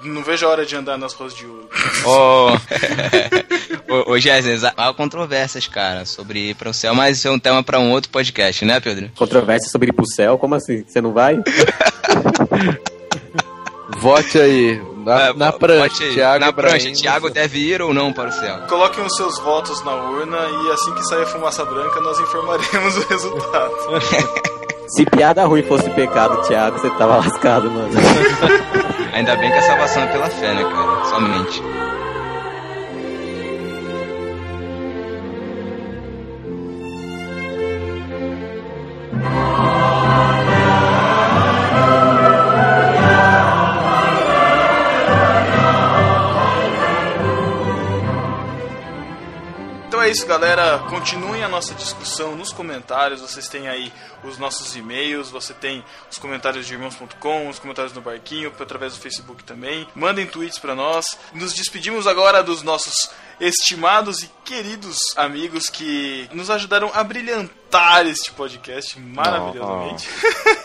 Não vejo a hora de andar nas ruas de ouro. Ô, ô, Jéssica, há controvérsias, cara, sobre ir para o céu, mas isso é um tema para um outro podcast, né, Pedro? Controvérsia sobre ir pro céu, como assim? Você não vai? Vote aí. Na, É, na prancha, aí. Thiago Na prancha, Ibrahim. Thiago deve ir ou não para o céu? Coloquem os seus votos na urna e assim que sair a fumaça branca, nós informaremos o resultado. Se piada ruim fosse pecado, Thiago, você tava lascado, mano. Ainda bem que a salvação é pela fé, né, cara? Somente. Então é isso, galera. Continuem a nossa discussão nos comentários. Vocês têm aí os nossos e-mails, você tem os comentários de irmãos.com, os comentários no barquinho, através do Facebook também. Mandem tweets pra nós. Nos despedimos agora dos nossos estimados e queridos amigos que nos ajudaram a brilhantar este podcast maravilhosamente.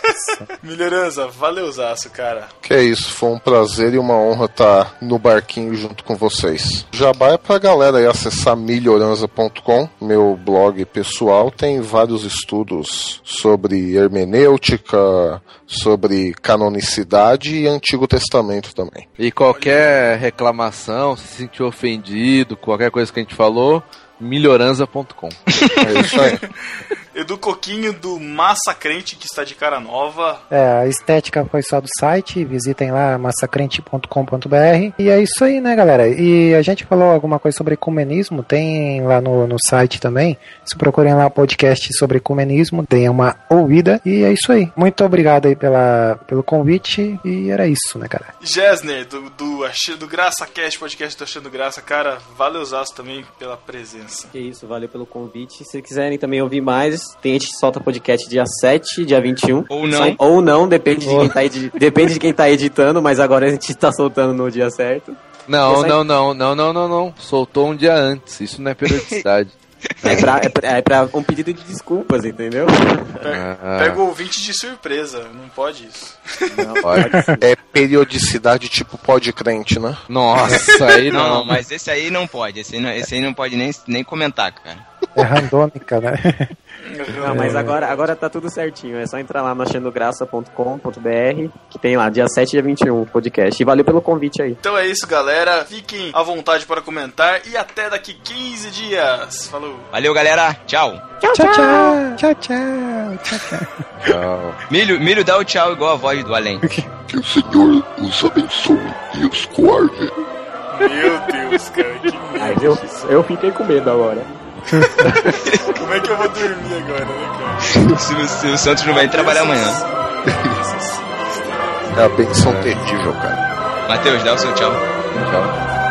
Melhorança, valeuzaço, cara. Que é isso, foi um prazer e uma honra estar no barquinho junto com vocês. Jabá é pra galera aí acessar melhorança.com, meu blog pessoal, tem vários estudos sobre hermenêutica, sobre canonicidade e Antigo Testamento também. E qualquer reclamação, se sentiu ofendido, qualquer coisa que a gente falou, melhoranza.com. É isso aí. Edu Coquinho do Massa Crente, que está de cara nova. É, a estética foi só do site, visitem lá massacrente.com.br. E é isso aí, né, galera? E a gente falou alguma coisa sobre ecumenismo, tem lá no, no site também. Se procurem lá podcast sobre ecumenismo, deem uma ouvida. E é isso aí. Muito obrigado aí pela, pelo convite. E era isso, né, cara? Gessner, do, do, Ach- do Graça Cast, podcast do Achando Graça. Cara, valeuzaço também pela presença. Que isso, valeu pelo convite. Se quiserem também ouvir mais, tem a gente solta podcast dia 7, dia 21. Ou não. Só- ou não, depende de, quem tá edi- depende de quem tá editando, mas agora a gente tá soltando no dia certo. Não, não, não, não, não, não, não. Soltou um dia antes. Isso não é periodicidade. É pra, é pra, é pra um pedido de desculpas, entendeu? Pega, Ah. pega o ouvinte de surpresa, não pode isso. Não, Pode. É periodicidade tipo pode crente, né? Nossa, aí Não, não. não, mas esse aí não pode. Esse aí não, esse aí não pode nem, nem comentar, cara. É randômica, né? Não, mas agora, agora tá tudo certinho. É só entrar lá no achandograça.com.br, que tem lá, dia 7 e dia 21, podcast. E valeu pelo convite aí. Então é isso, galera. Fiquem à vontade para comentar e até daqui 15 dias. Falou! Valeu, galera. Tchau. tchau, tchau. Tchau, tchau. Tchau, tchau. Tchau. Milho, milho dá o tchau igual a voz do além. Que o Senhor os abençoe e os guarde. Meu Deus, cara, que Aí merda. eu, eu fiquei com medo agora. Como é que eu vou dormir agora, né, cara? O Silvio, Silvio Santos não vai trabalhar amanhã. É a benção terrível, cara. Matheus, dá o seu tchau. Tchau.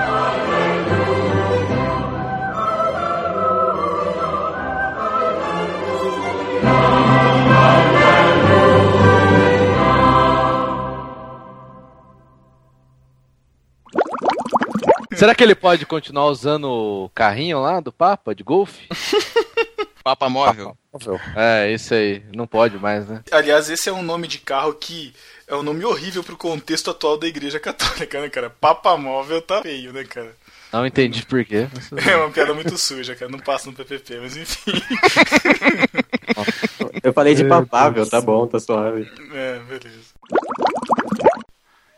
Será que ele pode continuar usando o carrinho lá do Papa de golfe? Papa móvel. É, isso aí. Não pode mais, né? Aliás, esse é um nome de carro que é um nome horrível pro contexto atual da igreja católica, né, cara? Papa móvel tá feio, né, cara? Não entendi por quê. É uma piada muito suja, cara. Não passa no PPP, mas enfim. Eu falei de Meu papável, tá bom, tá suave. É, beleza.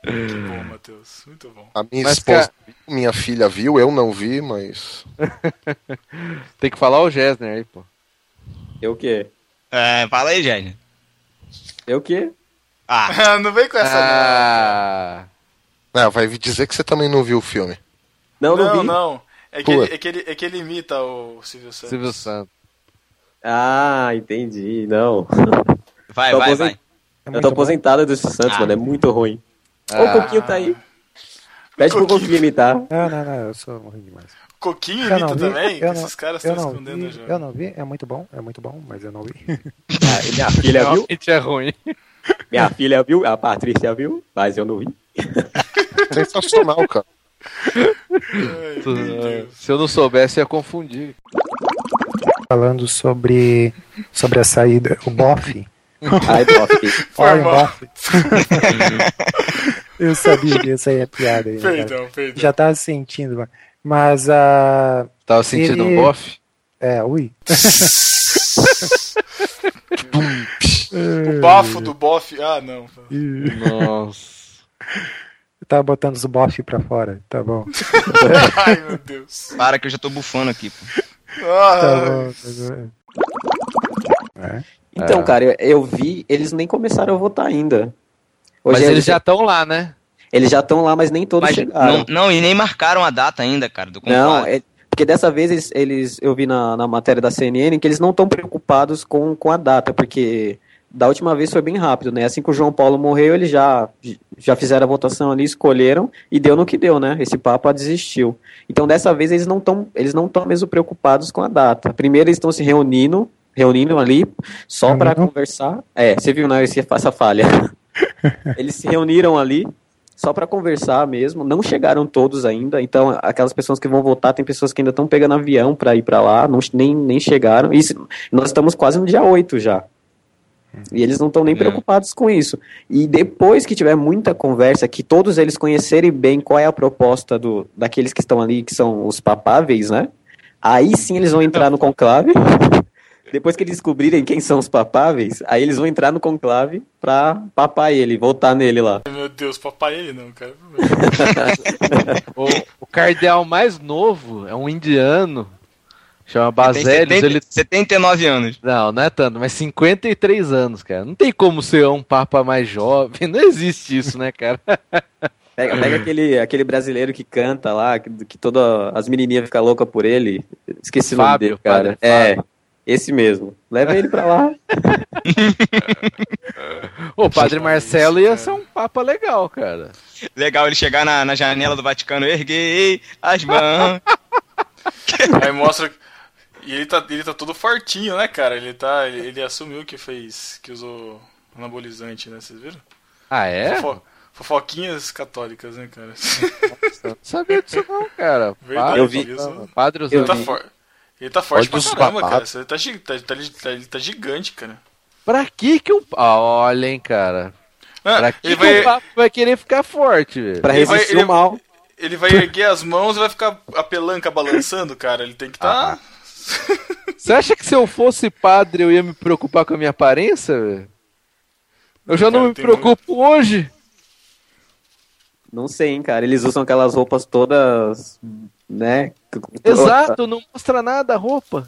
Muito bom, Matheus. Muito bom. A minha Mas, esposa, cara- viu, minha filha viu, eu não vi, mas. Tem que falar o Gessner aí, pô. Eu o quê? É, fala aí, Jane. Eu o quê? Ah, não vem com essa, Ah, Ah, vai dizer que você também não viu o filme. Não, não. não, Não, vi. não. É que, ele, é, que ele, é que ele imita o Silvio Santos. Silvio Santos. Ah, entendi. Não. vai, Tô vai, aposen- vai. É Eu tô bom. aposentado do Silvio Santos, Ah. mano. É muito ruim. Ah. o Coquinho tá aí. Pede pro Coquinho. Imitar. Não, não, não, eu sou ruim demais. Coquinho Eu imita também? eu Esses não, caras estão escondendo vi, já. eu não vi, é muito bom, é muito bom, mas eu não vi. Ah, minha filha viu? Realmente é ruim. Minha filha viu? A Patrícia viu? Mas eu não vi. Sensacional, cara. Ai. Se eu não soubesse, ia confundir. Falando sobre, sobre a saída, o bofe. Ai, bofe. Foi Olha o bofe. eu sabia que essa aí é piada aí, cara? Perdão, perdão. Já tava sentindo, mano. mas a. Tava sentindo Ele- um bofe? é, ui. O bafo do bofe. Ah, não. Nossa. Eu tava botando os bofe pra fora, tá bom. Ai, meu Deus. Para que eu já tô bufando aqui, pô. Ah, Tá bom. tá bom. É. Então, É. cara, eu, eu vi, eles nem começaram a votar ainda. Mas Hoje eles já estão lá, né? eles já estão lá, mas nem todos Mas chegaram. não, não, e nem marcaram a data ainda, cara, do Não, é- porque dessa vez eles, eles- eu vi na, na matéria da CNN que eles não estão preocupados com, com a data, porque da última vez foi bem rápido, né? Assim que o João Paulo morreu, eles já, já fizeram a votação ali, escolheram e deu no que deu, né? Esse Papa desistiu. Então dessa vez eles não estão eles não estão mesmo preocupados com a data. Primeiro eles estão se reunindo, reunindo ali só para conversar. É, você viu, né? Essa falha. eles se reuniram ali só para conversar mesmo. Não chegaram todos ainda, então aquelas pessoas que vão votar, tem pessoas que ainda estão pegando avião para ir para lá, não, nem, nem chegaram. E nós estamos quase no dia 8 já. E eles não estão nem É. preocupados com isso. E depois que tiver muita conversa, que todos eles conhecerem bem qual é a proposta do, daqueles que estão ali, que são os papáveis, né? Aí sim eles vão entrar no conclave. Depois que eles descobrirem quem são os papáveis, aí eles vão entrar no conclave pra papar ele, votar nele lá. meu Deus, papai ele não, cara. O, o cardeal mais novo é um indiano. Chama. 70 Ele... 79 anos. Não, não é tanto, mas 53 anos, cara. Não tem como ser um papa mais jovem. Não existe isso, né, cara? Pega, pega aquele, aquele brasileiro que canta lá, que, que todas as menininhas ficam loucas por ele. Esqueci o nome Fábio, dele, cara. Padre É, Fábio. Esse mesmo. Leva ele pra lá. O Padre Marcelo ia ser um papa legal, cara. Legal ele chegar na, na janela do Vaticano, erguei as mãos. Aí mostra. E ele tá, ele tá todo fortinho, né, cara? Ele tá. Ele, ele assumiu que fez. que usou anabolizante, né? Vocês viram? Ah, é? Fofo- fofoquinhas católicas, né, cara? Eu não sabia disso não, cara. Verdade, Padre, eu vi. Padre Ele tá, usando- for... ele tá forte Olha pra caramba, papados. cara. Ele tá, tá, tá, tá- ele tá gigante, cara. Pra que que o... Ah, olha, hein, cara. Ah, Pra que, ele, que o vai, papa vai querer ficar forte, velho? Pra Ele vai- resistir ele- o mal. ele vai erguer as mãos e vai ficar a pelanca balançando, cara. Ele tem que tá. Você acha que se eu fosse padre eu ia me preocupar com a minha aparência, velho? Eu já não Cara, me tem preocupo hoje. Não sei, hein, cara. Eles usam aquelas roupas todas, né? Exato, não mostra nada a roupa.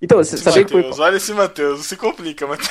Então, você sabia que foi... Matheus, olha esse Matheus, não se complica, Matheus.